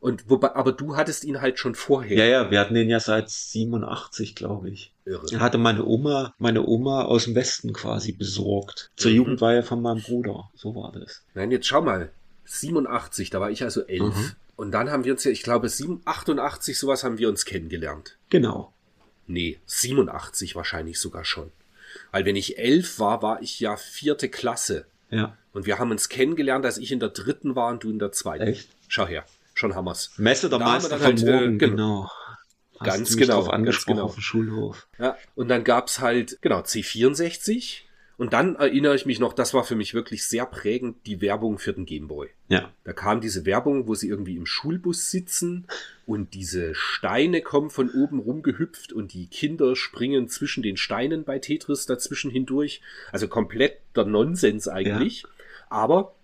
Und wobei, aber du hattest ihn halt schon vorher. Ja, ja, wir hatten den ja seit 87, glaube ich. Irre. Er hatte meine Oma, meine Oma aus dem Westen quasi besorgt. Zur Mhm. Jugendweihe von meinem Bruder. So war das. Nein, jetzt schau mal. 87, da war ich also elf. Mhm. Und dann haben wir uns ja, ich glaube, 7, 88, sowas haben wir uns kennengelernt. Genau. Nee, 87 wahrscheinlich sogar schon. Weil wenn ich elf war, war ich ja vierte Klasse. Ja. Und wir haben uns kennengelernt, als ich in der dritten war und du in der zweiten. Echt? Schau her, schon Hammers. Messe der Da Meister von halt, äh, morgen, genau. genau. Hast Ganz genau, ganz genau. auf dem Schulhof. Ja, und dann gab's halt, genau, C64. Und dann erinnere ich mich noch, das war für mich wirklich sehr prägend, die Werbung für den Gameboy. Ja. Da kam diese Werbung, wo sie irgendwie im Schulbus sitzen und diese Steine kommen von oben rumgehüpft und die Kinder springen zwischen den Steinen bei Tetris dazwischen hindurch. Also komplett der Nonsens eigentlich. Aber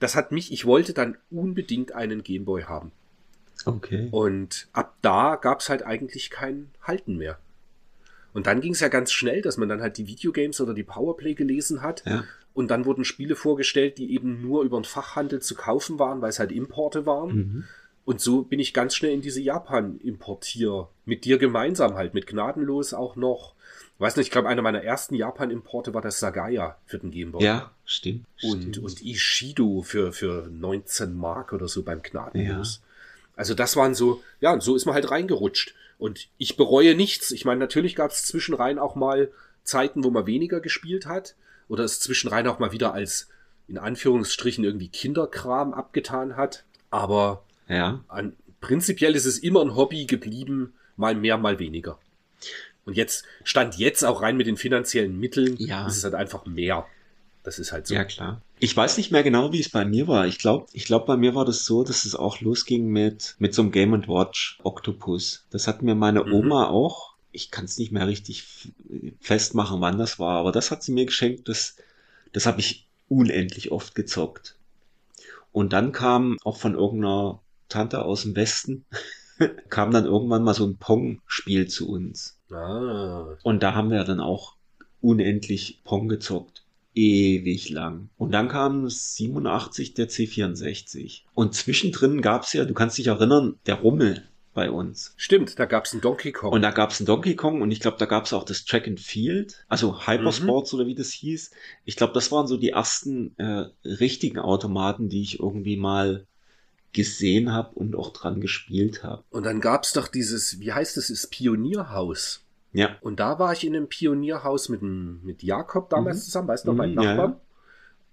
das hat mich, ich wollte dann unbedingt einen Gameboy haben. Okay. Und ab da gab's halt eigentlich kein Halten mehr. Und dann ging's ja ganz schnell, dass man dann halt die Videogames oder die Powerplay gelesen hat. Ja. Und dann wurden Spiele vorgestellt, die eben nur über den Fachhandel zu kaufen waren, weil es halt Importe waren. Mhm. Und so bin ich ganz schnell in diese Japan-Importier. Mit dir gemeinsam halt, mit Gnadenlos auch noch. Weiß nicht, ich glaube, einer meiner ersten Japan-Importe war das Sagaya für den Gameboy. Ja, stimmt. Und, stimmt. und Ishido für, für 19 Mark oder so beim Gnadenlos. Also das waren so, ja, und so ist man halt reingerutscht. Und ich bereue nichts. Ich meine, natürlich gab es zwischenrein auch mal Zeiten, wo man weniger gespielt hat. Oder es zwischenrein auch mal wieder als, in Anführungsstrichen, irgendwie Kinderkram abgetan hat. Aber ja. an, prinzipiell ist es immer ein Hobby geblieben, mal mehr, mal weniger. Und jetzt, stand jetzt auch rein mit den finanziellen Mitteln, Ja. ist es halt einfach mehr. Das ist halt so. Ja, klar. Ich weiß nicht mehr genau, wie es bei mir war. Ich glaube, ich glaube, bei mir war das so, dass es auch losging mit, mit so einem Game Watch Octopus. Das hat mir meine Mhm. Oma auch. Ich kann es nicht mehr richtig festmachen, wann das war, aber das hat sie mir geschenkt. Das, das habe ich unendlich oft gezockt. Und dann kam auch von irgendeiner Tante aus dem Westen, kam dann irgendwann mal so ein Pong-Spiel zu uns. Ah, Und da haben wir dann auch unendlich Pong gezockt. Ewig lang. Und dann kam 87 der C64. Und zwischendrin gab's ja, du kannst dich erinnern, der Rummel bei uns. stimmt, da gab's einen Donkey Kong. Und da gab's einen Donkey Kong und ich glaube, da gab's auch das Track and Field, also Hypersports oder wie das hieß. Ich glaube, das waren so die ersten äh, richtigen Automaten, die ich irgendwie mal gesehen habe und auch dran gespielt habe. Und dann gab's doch dieses, wie heißt es, das Pionierhaus. Ja, Und da war ich in einem Pionierhaus mit, mit Jakob damals Mhm. zusammen, weißt du noch, mein Mhm, ja, Nachbar. ja.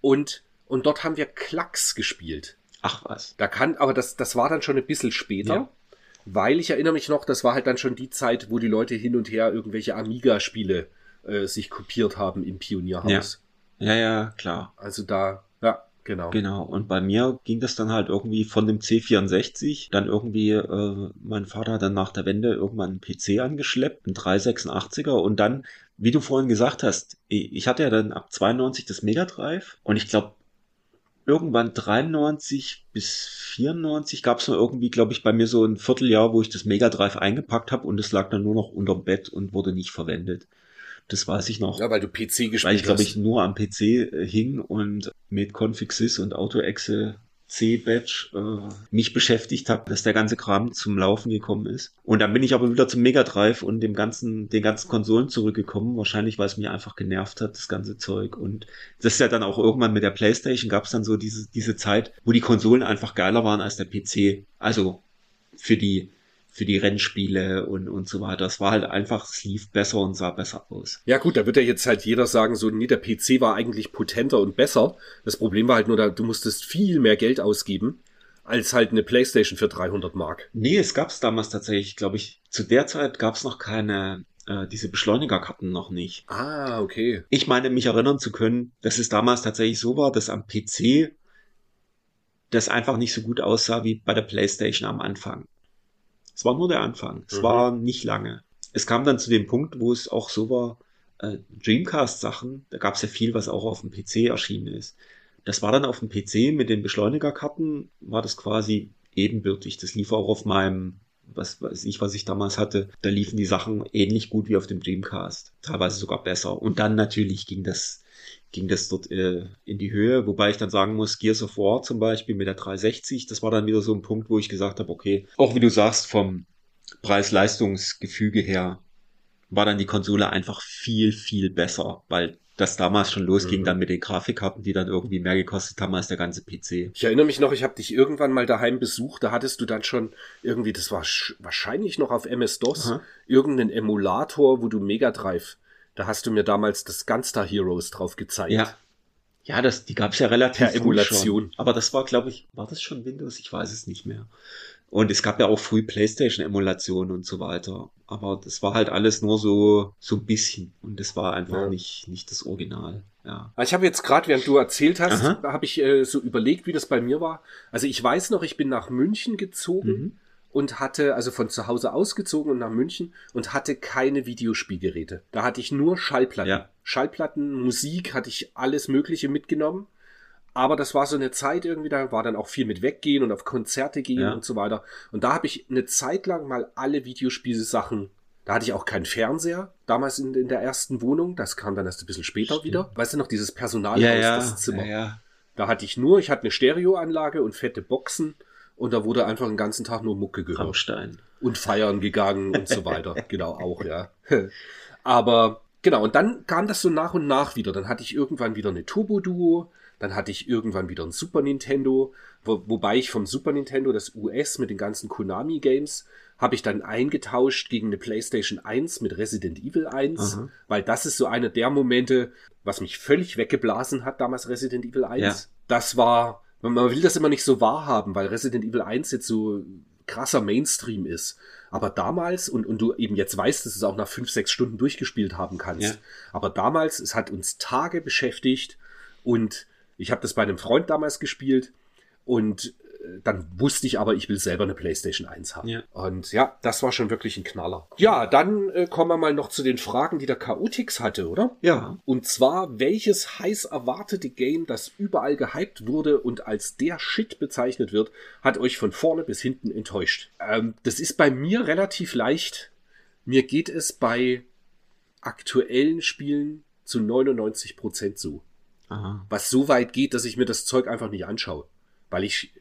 Und, und dort haben wir Klacks gespielt. ach was. Da kann, aber das, das war dann schon ein bisschen später. Ja. Weil ich erinnere mich noch, das war halt dann schon die Zeit, wo die Leute hin und her irgendwelche Amiga-Spiele äh, sich kopiert haben im Pionierhaus. Ja, ja, klar. Also da, ja, genau. Genau, und bei mir ging das dann halt irgendwie von dem C64, dann irgendwie, äh, mein Vater hat dann nach der Wende irgendwann einen PC angeschleppt, einen 386er und dann, wie du vorhin gesagt hast, ich hatte ja dann ab 92 das Mega Drive und ich glaube, irgendwann 93 bis 94 gab es noch irgendwie, glaube ich, bei mir so ein Vierteljahr, wo ich das Mega Drive eingepackt habe und es lag dann nur noch unterm Bett und wurde nicht verwendet. Das weiß ich noch. Ja, weil du PC gespielt Weil ich glaube hast. ich nur am PC äh, hing und mit Config Sys und AutoExe C-Badge äh, mich beschäftigt habe, dass der ganze Kram zum Laufen gekommen ist. Und dann bin ich aber wieder zum Mega Drive und dem ganzen, den ganzen Konsolen zurückgekommen. Wahrscheinlich, weil es mir einfach genervt hat, das ganze Zeug. Und das ist ja dann auch irgendwann mit der Playstation gab es dann so diese, diese Zeit, wo die Konsolen einfach geiler waren als der PC. Also für die für die Rennspiele und, und so weiter. Es war halt einfach, es lief besser und sah besser aus. Ja gut, da wird ja jetzt halt jeder sagen, so, nee, der PC war eigentlich potenter und besser. Das Problem war halt nur, du musstest viel mehr Geld ausgeben als halt eine Playstation für 300 Mark. Nee, es gab es damals tatsächlich, glaube ich, zu der Zeit gab es noch keine, äh, diese Beschleunigerkarten noch nicht. Ah, okay. Ich meine, mich erinnern zu können, dass es damals tatsächlich so war, dass am PC das einfach nicht so gut aussah wie bei der Playstation am Anfang. Es war nur der Anfang. Es mhm. war nicht lange. Es kam dann zu dem Punkt, wo es auch so war, äh, Dreamcast-Sachen, da gab es ja viel, was auch auf dem PC erschienen ist. Das war dann auf dem PC mit den Beschleunigerkarten, war das quasi ebenbürtig. Das lief auch auf meinem, was weiß ich, was ich damals hatte. Da liefen die Sachen ähnlich gut wie auf dem Dreamcast. Teilweise sogar besser. Und dann natürlich ging das ging das dort äh, in die Höhe, wobei ich dann sagen muss, Gears of War zum Beispiel mit der 360, das war dann wieder so ein Punkt, wo ich gesagt habe, okay, auch wie du sagst, vom Preis-Leistungs-Gefüge her war dann die Konsole einfach viel, viel besser, weil das damals schon losging, mhm. dann mit den Grafikkarten, die dann irgendwie mehr gekostet haben als der ganze PC. Ich erinnere mich noch, ich habe dich irgendwann mal daheim besucht, da hattest du dann schon irgendwie, das war wahrscheinlich noch auf MS-DOS, irgendeinen Emulator, wo du Mega Drive da hast du mir damals das Gunstar Heroes drauf gezeigt. Ja. Ja, das, die gab es ja relativ per Emulation. Schon. Aber das war, glaube ich, war das schon Windows? Ich weiß es nicht mehr. Und es gab ja auch früh PlayStation-Emulationen und so weiter. Aber das war halt alles nur so, so ein bisschen. Und das war einfach ja. nicht, nicht das Original. Ja. Ich habe jetzt gerade, während du erzählt hast, habe ich äh, so überlegt, wie das bei mir war. Also ich weiß noch, ich bin nach München gezogen. Mhm und hatte, also von zu Hause ausgezogen und nach München und hatte keine Videospielgeräte. Da hatte ich nur Schallplatten. Ja. Schallplatten, Musik hatte ich alles Mögliche mitgenommen. Aber das war so eine Zeit irgendwie, da war dann auch viel mit Weggehen und auf Konzerte gehen ja. und so weiter. Und da habe ich eine Zeit lang mal alle Videospielsachen da hatte ich auch keinen Fernseher, damals in, in, der ersten Wohnung. Das kam dann erst ein bisschen später Stimmt. wieder. Weißt du noch, dieses Personalhaus, ja, ja, das Zimmer. Ja, ja. Da hatte ich nur, ich hatte eine Stereoanlage und fette Boxen und da wurde einfach den ganzen Tag nur Mucke gehört. Rammstein. Und feiern gegangen und so weiter. genau, auch, ja. Aber genau, und dann kam das so nach und nach wieder. Dann hatte ich irgendwann wieder eine Turbo Duo, dann hatte ich irgendwann wieder ein Super Nintendo, wo, wobei ich vom Super Nintendo das US mit den ganzen Konami Games habe ich dann eingetauscht gegen eine PlayStation 1 mit Resident Evil 1, Aha. weil das ist so einer der Momente, was mich völlig weggeblasen hat damals Resident Evil 1. Ja. Das war man will das immer nicht so wahrhaben, weil Resident Evil 1 jetzt so krasser Mainstream ist. Aber damals, und, und du eben jetzt weißt, dass du es auch nach fünf, sechs Stunden durchgespielt haben kannst. Ja. Aber damals, es hat uns Tage beschäftigt und ich habe das bei einem Freund damals gespielt und dann wusste ich aber, ich will selber eine PlayStation 1 haben. Ja. Und ja, das war schon wirklich ein Knaller. Ja, dann äh, kommen wir mal noch zu den Fragen, die der Chaotix hatte, oder? Ja. Und zwar, welches heiß erwartete Game, das überall gehypt wurde und als der Shit bezeichnet wird, hat euch von vorne bis hinten enttäuscht? Ähm, das ist bei mir relativ leicht. Mir geht es bei aktuellen Spielen zu 99% so. Aha. Was so weit geht, dass ich mir das Zeug einfach nicht anschaue. Weil ich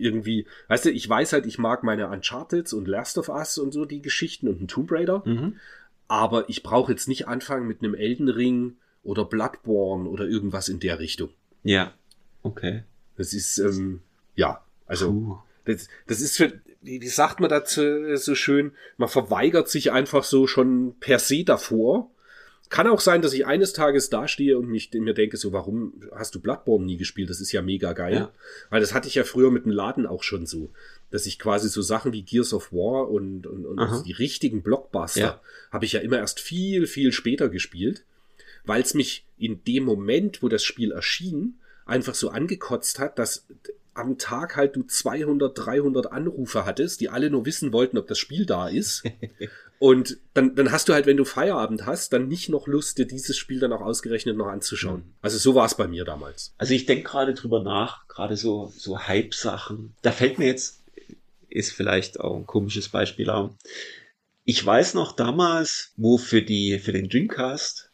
irgendwie, weißt du, ich weiß halt, ich mag meine Uncharted und Last of Us und so die Geschichten und einen Tomb Raider, mhm. aber ich brauche jetzt nicht anfangen mit einem Elden Ring oder Bloodborne oder irgendwas in der Richtung. Ja, okay. Das ist, ähm, ja, also, das, das ist für, wie, wie sagt man dazu so schön, man verweigert sich einfach so schon per se davor kann auch sein, dass ich eines Tages dastehe und mich, mir denke, so, warum hast du Bloodborne nie gespielt? Das ist ja mega geil. Ja. Weil das hatte ich ja früher mit dem Laden auch schon so. Dass ich quasi so Sachen wie Gears of War und, und, und die richtigen Blockbuster ja. habe ich ja immer erst viel, viel später gespielt, weil es mich in dem Moment, wo das Spiel erschien, einfach so angekotzt hat, dass am Tag halt du 200, 300 Anrufe hattest, die alle nur wissen wollten, ob das Spiel da ist. Und dann, dann hast du halt, wenn du Feierabend hast, dann nicht noch Lust, dir dieses Spiel dann auch ausgerechnet noch anzuschauen. Mhm. Also so war es bei mir damals. Also ich denke gerade drüber nach, gerade so, so Hype-Sachen. Da fällt mir jetzt, ist vielleicht auch ein komisches Beispiel auch. Ich weiß noch damals, wo für die, für den Dreamcast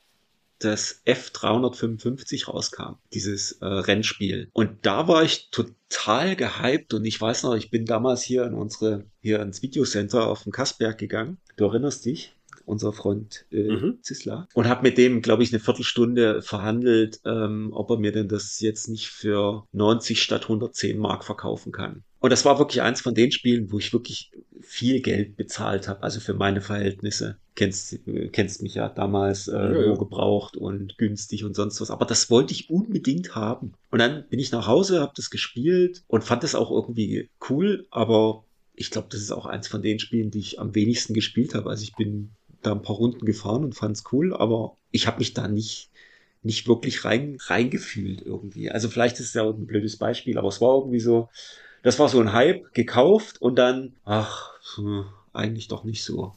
das F355 rauskam, dieses äh, Rennspiel. Und da war ich total gehypt und ich weiß noch, ich bin damals hier in unsere, hier ins Videocenter auf dem Kassberg gegangen. Du erinnerst dich? unser Freund äh, mhm. Zisla, und habe mit dem, glaube ich, eine Viertelstunde verhandelt, ähm, ob er mir denn das jetzt nicht für 90 statt 110 Mark verkaufen kann. Und das war wirklich eins von den Spielen, wo ich wirklich viel Geld bezahlt habe, also für meine Verhältnisse. Kennst, kennst mich ja damals äh, ja, ja. nur gebraucht und günstig und sonst was. Aber das wollte ich unbedingt haben. Und dann bin ich nach Hause, habe das gespielt und fand das auch irgendwie cool. Aber ich glaube, das ist auch eins von den Spielen, die ich am wenigsten gespielt habe. Also ich bin da ein paar Runden gefahren und fand es cool, aber ich habe mich da nicht nicht wirklich rein reingefühlt irgendwie. Also vielleicht ist es ja auch ein blödes Beispiel, aber es war irgendwie so, das war so ein Hype, gekauft und dann, ach, eigentlich doch nicht so,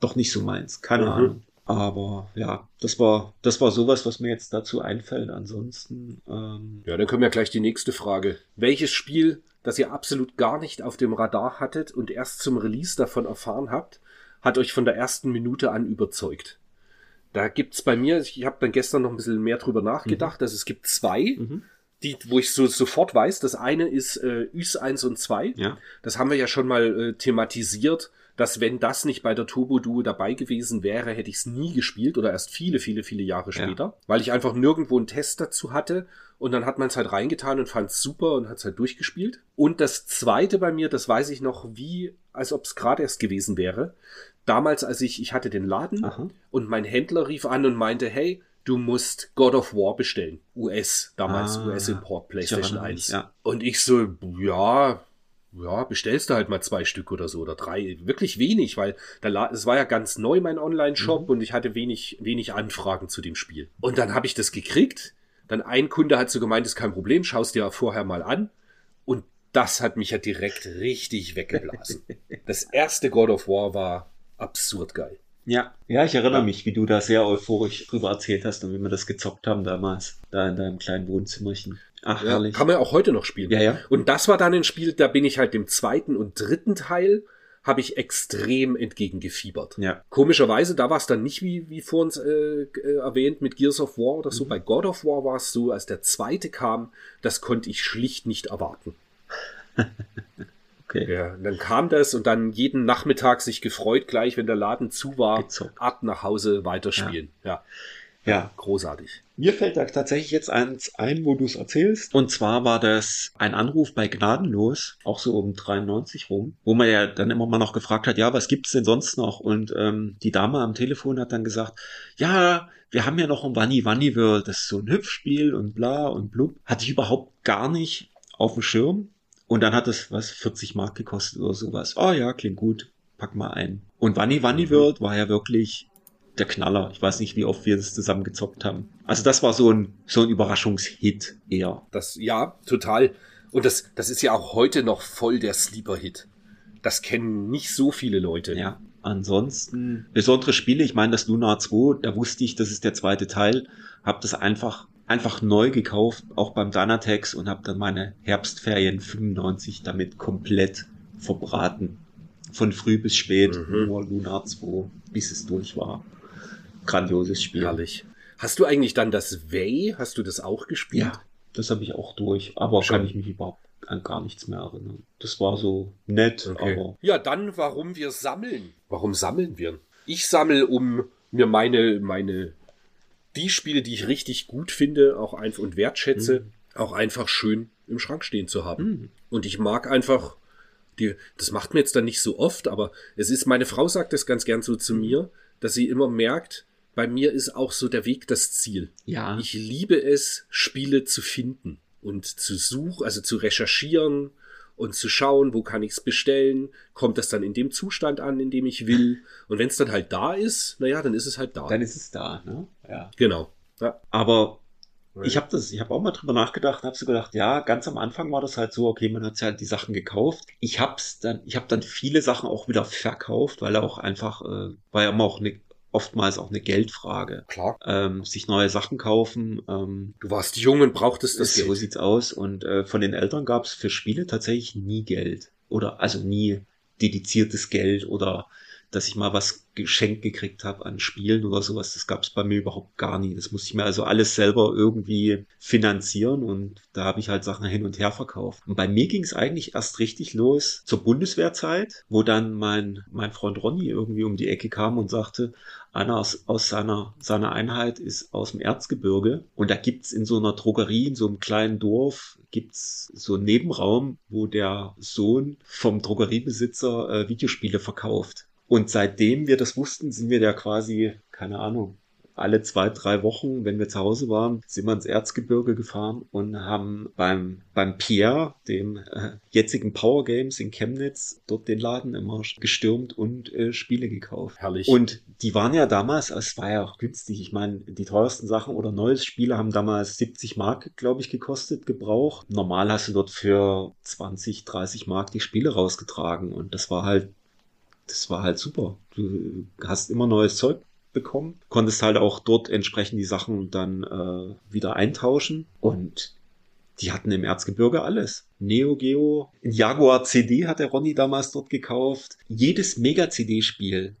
doch nicht so meins, keine mhm. Ahnung. Aber ja, das war, das war sowas, was mir jetzt dazu einfällt. Ansonsten. Ähm ja, dann können wir gleich die nächste Frage. Welches Spiel, das ihr absolut gar nicht auf dem Radar hattet und erst zum Release davon erfahren habt, hat euch von der ersten Minute an überzeugt? Da gibt's bei mir, ich habe dann gestern noch ein bisschen mehr drüber nachgedacht, mhm. also es gibt zwei. Mhm die, wo ich so sofort weiß, das eine ist äh, Üs 1 und 2. Ja. Das haben wir ja schon mal äh, thematisiert, dass wenn das nicht bei der Turbo Duo dabei gewesen wäre, hätte ich es nie gespielt oder erst viele, viele, viele Jahre später, ja. weil ich einfach nirgendwo einen Test dazu hatte und dann hat man es halt reingetan und fand es super und hat es halt durchgespielt. Und das zweite bei mir, das weiß ich noch wie, als ob es gerade erst gewesen wäre. Damals, als ich, ich hatte den Laden Aha. und mein Händler rief an und meinte, hey, du musst God of War bestellen. US, damals ah, US-Import, PlayStation 1. Ja. Und ich so, ja, ja, bestellst du halt mal zwei Stück oder so oder drei. Wirklich wenig, weil es war ja ganz neu, mein Online-Shop, mhm. und ich hatte wenig, wenig Anfragen zu dem Spiel. Und dann habe ich das gekriegt. Dann ein Kunde hat so gemeint, ist kein Problem, schaust dir vorher mal an. Und das hat mich ja direkt richtig weggeblasen. das erste God of War war absurd geil. Ja, ja, ich erinnere ja. mich, wie du da sehr euphorisch drüber erzählt hast und wie wir das gezockt haben damals, da in deinem kleinen Wohnzimmerchen. Ach, ja, herrlich. Kann man auch heute noch spielen. Ja, ja. Und das war dann ein Spiel, da bin ich halt dem zweiten und dritten Teil habe ich extrem entgegengefiebert. Ja. Komischerweise, da war es dann nicht wie, wie vor uns äh, äh, erwähnt mit Gears of War oder so. Mhm. Bei God of War war es so, als der zweite kam, das konnte ich schlicht nicht erwarten. Okay. Ja, dann kam das und dann jeden Nachmittag sich gefreut, gleich wenn der Laden zu war, Gezockt. ab nach Hause weiterspielen. Ja. ja. Ja. Großartig. Mir fällt da tatsächlich jetzt eins ein, wo du es erzählst. Und zwar war das ein Anruf bei Gnadenlos, auch so um 93 rum, wo man ja dann immer mal noch gefragt hat, ja, was gibt's denn sonst noch? Und ähm, die Dame am Telefon hat dann gesagt, ja, wir haben ja noch ein Wanni Wanni World, das ist so ein Hüpfspiel und bla und blub. Hatte ich überhaupt gar nicht auf dem Schirm. Und dann hat es, was, 40 Mark gekostet oder sowas. Oh ja, klingt gut. Pack mal ein. Und Wanni Wanni mhm. World war ja wirklich der Knaller. Ich weiß nicht, wie oft wir das zusammen gezockt haben. Also das war so ein, so ein Überraschungshit eher. Das, ja, total. Und das, das ist ja auch heute noch voll der Sleeper-Hit. Das kennen nicht so viele Leute. Ja. Ansonsten besondere Spiele. Ich meine, das Lunar 2, da wusste ich, das ist der zweite Teil. Hab das einfach einfach neu gekauft, auch beim Dynatex und habe dann meine Herbstferien 95 damit komplett verbraten. Von früh bis spät, mhm. nur Lunar 2, bis es durch war. Grandioses Spiel. Herrlich. Hast du eigentlich dann das Way, hast du das auch gespielt? Ja, das habe ich auch durch, aber Schon. kann ich mich überhaupt an gar nichts mehr erinnern. Das war so nett, okay. aber. Ja, dann warum wir sammeln. Warum sammeln wir? Ich sammle, um mir meine, meine die Spiele, die ich richtig gut finde, auch einfach und wertschätze, mhm. auch einfach schön im Schrank stehen zu haben. Mhm. Und ich mag einfach die, das macht mir jetzt dann nicht so oft, aber es ist, meine Frau sagt das ganz gern so zu mhm. mir, dass sie immer merkt, bei mir ist auch so der Weg das Ziel. Ja. Ich liebe es, Spiele zu finden und zu suchen, also zu recherchieren und zu schauen, wo kann ich es bestellen, kommt das dann in dem Zustand an, in dem ich will. Und wenn es dann halt da ist, naja, dann ist es halt da. Dann ist es da, ne? Ja. Genau. Ja. Aber ich habe das, ich habe auch mal drüber nachgedacht, habe so gedacht, ja, ganz am Anfang war das halt so, okay, man hat halt die Sachen gekauft. Ich hab's dann, ich habe dann viele Sachen auch wieder verkauft, weil er auch einfach, äh, war ja immer auch eine oftmals auch eine Geldfrage. Klar. Ähm, sich neue Sachen kaufen. Ähm, du warst jung und brauchtest das so Geld. Sieht's aus. Und äh, von den Eltern gab es für Spiele tatsächlich nie Geld. Oder also nie dediziertes Geld oder dass ich mal was geschenkt gekriegt habe an Spielen oder sowas. Das gab es bei mir überhaupt gar nie. Das musste ich mir also alles selber irgendwie finanzieren und da habe ich halt Sachen hin und her verkauft. Und bei mir ging es eigentlich erst richtig los zur Bundeswehrzeit, wo dann mein, mein Freund Ronny irgendwie um die Ecke kam und sagte, einer aus, aus seiner, seiner Einheit ist aus dem Erzgebirge und da gibt's in so einer Drogerie, in so einem kleinen Dorf, gibt's so einen Nebenraum, wo der Sohn vom Drogeriebesitzer äh, Videospiele verkauft. Und seitdem wir das wussten, sind wir da quasi, keine Ahnung, alle zwei, drei Wochen, wenn wir zu Hause waren, sind wir ins Erzgebirge gefahren und haben beim, beim Pierre, dem äh, jetzigen Power Games in Chemnitz, dort den Laden immer gestürmt und äh, Spiele gekauft. Herrlich. Und die waren ja damals, es war ja auch günstig. Ich meine, die teuersten Sachen oder neues Spiele haben damals 70 Mark, glaube ich, gekostet, gebraucht. Normal hast du dort für 20, 30 Mark die Spiele rausgetragen und das war halt das war halt super. Du hast immer neues Zeug bekommen, konntest halt auch dort entsprechend die Sachen dann äh, wieder eintauschen und die hatten im Erzgebirge alles. Neo Geo, Jaguar CD hat der Ronny damals dort gekauft. Jedes Mega-CD-Spiel,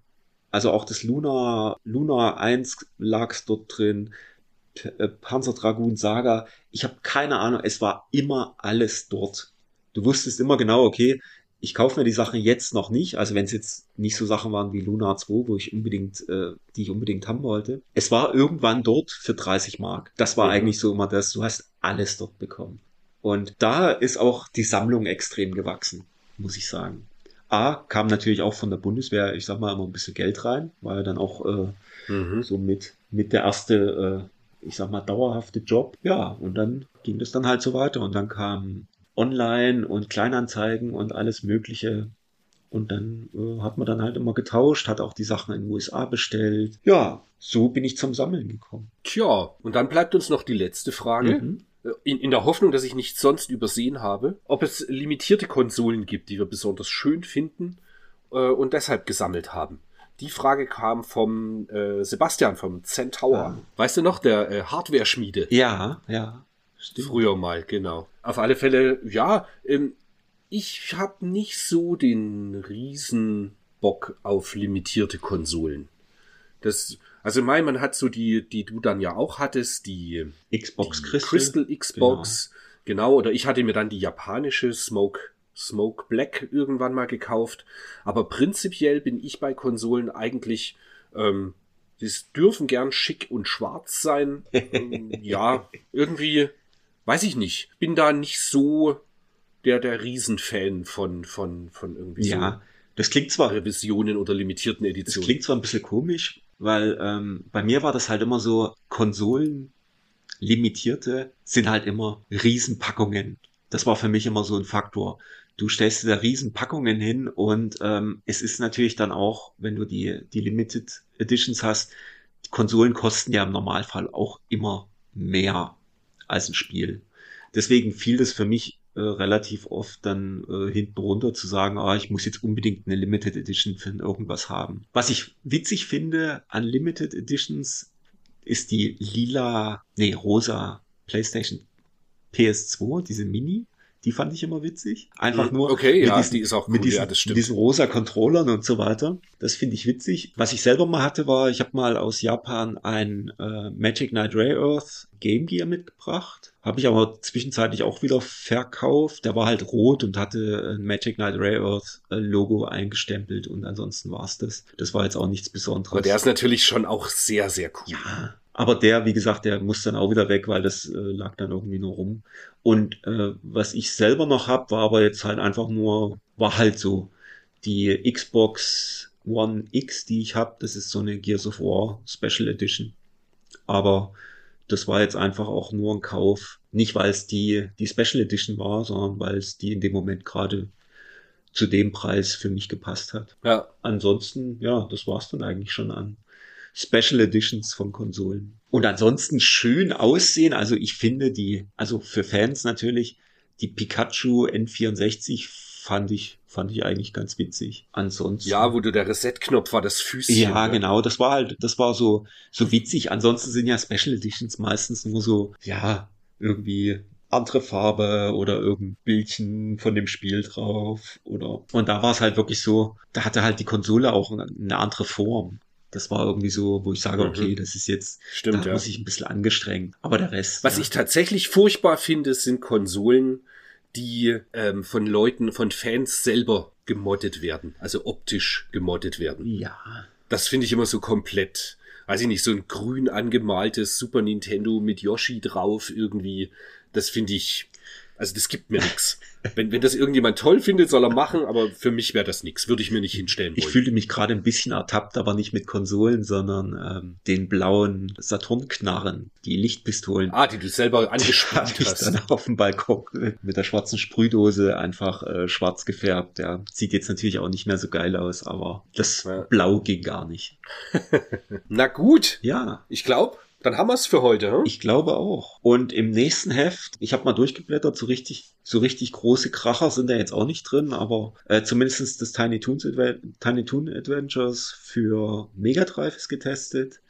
also auch das Luna, Luna 1 lag's dort drin, P äh, Panzer Dragoon Saga. Ich habe keine Ahnung, es war immer alles dort. Du wusstest immer genau, okay, ich kaufe mir die Sachen jetzt noch nicht, also wenn es jetzt nicht so Sachen waren wie Luna 2, wo ich unbedingt, äh, die ich unbedingt haben wollte. Es war irgendwann dort für 30 Mark. Das war mhm. eigentlich so immer das, du hast alles dort bekommen. Und da ist auch die Sammlung extrem gewachsen, muss ich sagen. A, kam natürlich auch von der Bundeswehr, ich sag mal, immer ein bisschen Geld rein, war ja dann auch äh, mhm. so mit, mit der erste, äh, ich sag mal, dauerhafte Job. Ja, und dann ging das dann halt so weiter. Und dann kam Online und Kleinanzeigen und alles Mögliche. Und dann äh, hat man dann halt immer getauscht, hat auch die Sachen in den USA bestellt. Ja, so bin ich zum Sammeln gekommen. Tja, und dann bleibt uns noch die letzte Frage. Mhm. Äh, in, in der Hoffnung, dass ich nichts sonst übersehen habe, ob es limitierte Konsolen gibt, die wir besonders schön finden äh, und deshalb gesammelt haben. Die Frage kam vom äh, Sebastian vom Centaur. Ah. Weißt du noch, der äh, Hardware-Schmiede? Ja, ja. Stimmt. Früher mal, genau. Auf alle Fälle, ja, ähm, ich habe nicht so den riesen Bock auf limitierte Konsolen. Das, also mein, man hat so die, die du dann ja auch hattest, die Xbox die Crystal. Crystal Xbox, genau. genau. Oder ich hatte mir dann die japanische Smoke Smoke Black irgendwann mal gekauft. Aber prinzipiell bin ich bei Konsolen eigentlich, ähm, die dürfen gern schick und schwarz sein. ähm, ja, irgendwie weiß ich nicht, bin da nicht so der, der Riesenfan von, von, von irgendwie ja, so das klingt zwar, Revisionen oder limitierten Editionen. Das klingt zwar ein bisschen komisch, weil ähm, bei mir war das halt immer so, Konsolen limitierte sind halt immer Riesenpackungen. Das war für mich immer so ein Faktor. Du stellst da Riesenpackungen hin und ähm, es ist natürlich dann auch, wenn du die, die Limited Editions hast, die Konsolen kosten ja im Normalfall auch immer mehr als ein Spiel. Deswegen fiel das für mich äh, relativ oft dann äh, hinten runter zu sagen, ah, ich muss jetzt unbedingt eine Limited Edition für irgendwas haben. Was ich witzig finde an Limited Editions ist die lila, nee, rosa PlayStation PS2, diese Mini. Die fand ich immer witzig. Einfach nur okay, mit, ja, diesen, die ist auch cool, mit, diesen, ja, das stimmt. diesen rosa Controllern und so weiter. Das finde ich witzig. Was ich selber mal hatte, war, ich habe mal aus Japan ein äh, Magic Knight Ray Earth Game Gear mitgebracht. Habe ich aber zwischenzeitlich auch wieder verkauft. Der war halt rot und hatte ein Magic Knight Ray Earth äh, Logo eingestempelt und ansonsten war's das. Das war jetzt auch nichts Besonderes. Aber der ist natürlich schon auch sehr, sehr cool. Ja, aber der, wie gesagt, der muss dann auch wieder weg, weil das äh, lag dann irgendwie nur rum. Und äh, was ich selber noch hab, war aber jetzt halt einfach nur, war halt so die Xbox One X, die ich hab. Das ist so eine Gears of War Special Edition. Aber das war jetzt einfach auch nur ein Kauf. Nicht, weil es die, die Special Edition war, sondern weil es die in dem Moment gerade zu dem Preis für mich gepasst hat. Ja. Ansonsten, ja, das war's dann eigentlich schon an Special Editions von Konsolen. Und ansonsten schön aussehen. Also ich finde die, also für Fans natürlich, die Pikachu N64 fand ich, fand ich eigentlich ganz witzig. Ansonsten. Ja, wo du der Reset-Knopf war, das Füßchen. Ja, ja, genau. Das war halt, das war so, so witzig. Ansonsten sind ja Special Editions meistens nur so, ja, irgendwie andere Farbe oder irgendein Bildchen von dem Spiel drauf oder und da war es halt wirklich so, da hatte halt die Konsole auch eine andere Form. Das war irgendwie so, wo ich sage, Mhm. okay, das ist jetzt, Stimmt, da ja. muss ich ein bisschen angestrengt. Aber der Rest. Was ja. ich tatsächlich furchtbar finde, sind Konsolen, die ähm, von Leuten, von Fans selber gemoddet werden, also optisch gemoddet werden. Ja. Das finde ich immer so komplett, weiß ich nicht, so ein grün angemaltes Super Nintendo mit Yoshi drauf irgendwie. Das finde ich, also das gibt mir nix. Wenn, wenn das irgendjemand toll findet, soll er machen, aber für mich wäre das nix. Würde ich mir nicht hinstellen wollen. Ich fühlte mich gerade ein bisschen ertappt, aber nicht mit Konsolen, sondern ähm, den blauen Saturnknarren, die Lichtpistolen. ah, die du selber Die habe angespielt ich hast. dann auf dem Balkon mit der schwarzen Sprühdose einfach äh, schwarz gefärbt. Ja, sieht jetzt natürlich auch nicht mehr so geil aus, aber das Ja. Blau ging gar nicht. Na gut, Ja, ich glaube, dann haben wir's für heute. Hm? ich glaube auch. Und im nächsten Heft, ich habe mal durchgeblättert, so richtig, so richtig große Kracher sind da jetzt auch nicht drin, aber äh, zumindest das Tiny Toons Tiny Toon Adventures für Mega Drive ist getestet.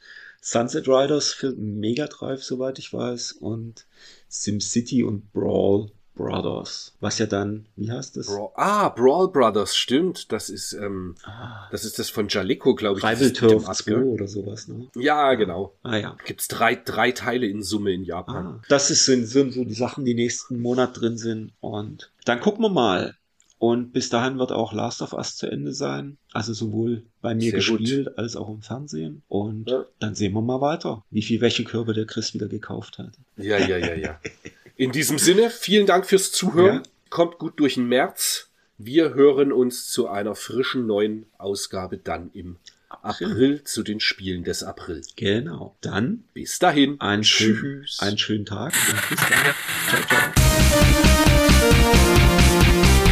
Sunset Riders für Mega Drive, soweit ich weiß, und SimCity und Brawl Brothers. Was ja dann, wie heißt das? Bra ah, Brawl Brothers, stimmt. Das ist, ähm, Ah, das ist das von Jaleco, glaube ich. Rival Turf Ab, 2 gell? oder sowas, ne? Ja, genau. Ah ja. Gibt's drei, drei Teile in Summe in Japan. Ah, das ist, sind, sind so die Sachen, die nächsten Monat drin sind. Und dann gucken wir mal. Und bis dahin wird auch Last of Us zu Ende sein. Also sowohl bei mir Sehr gut. gespielt als auch im Fernsehen. Und Ja. dann sehen wir mal weiter, wie viel Wäschekörbe der Chris wieder gekauft hat. Ja, ja, ja, ja. In diesem Sinne, vielen Dank fürs Zuhören. Ja. Kommt gut durch den März. Wir hören uns zu einer frischen neuen Ausgabe dann im April zu den Spielen des April. Genau. Dann Bis dahin. schönen, Tschüss. einen schönen Tag und bis dann. Ciao, ciao.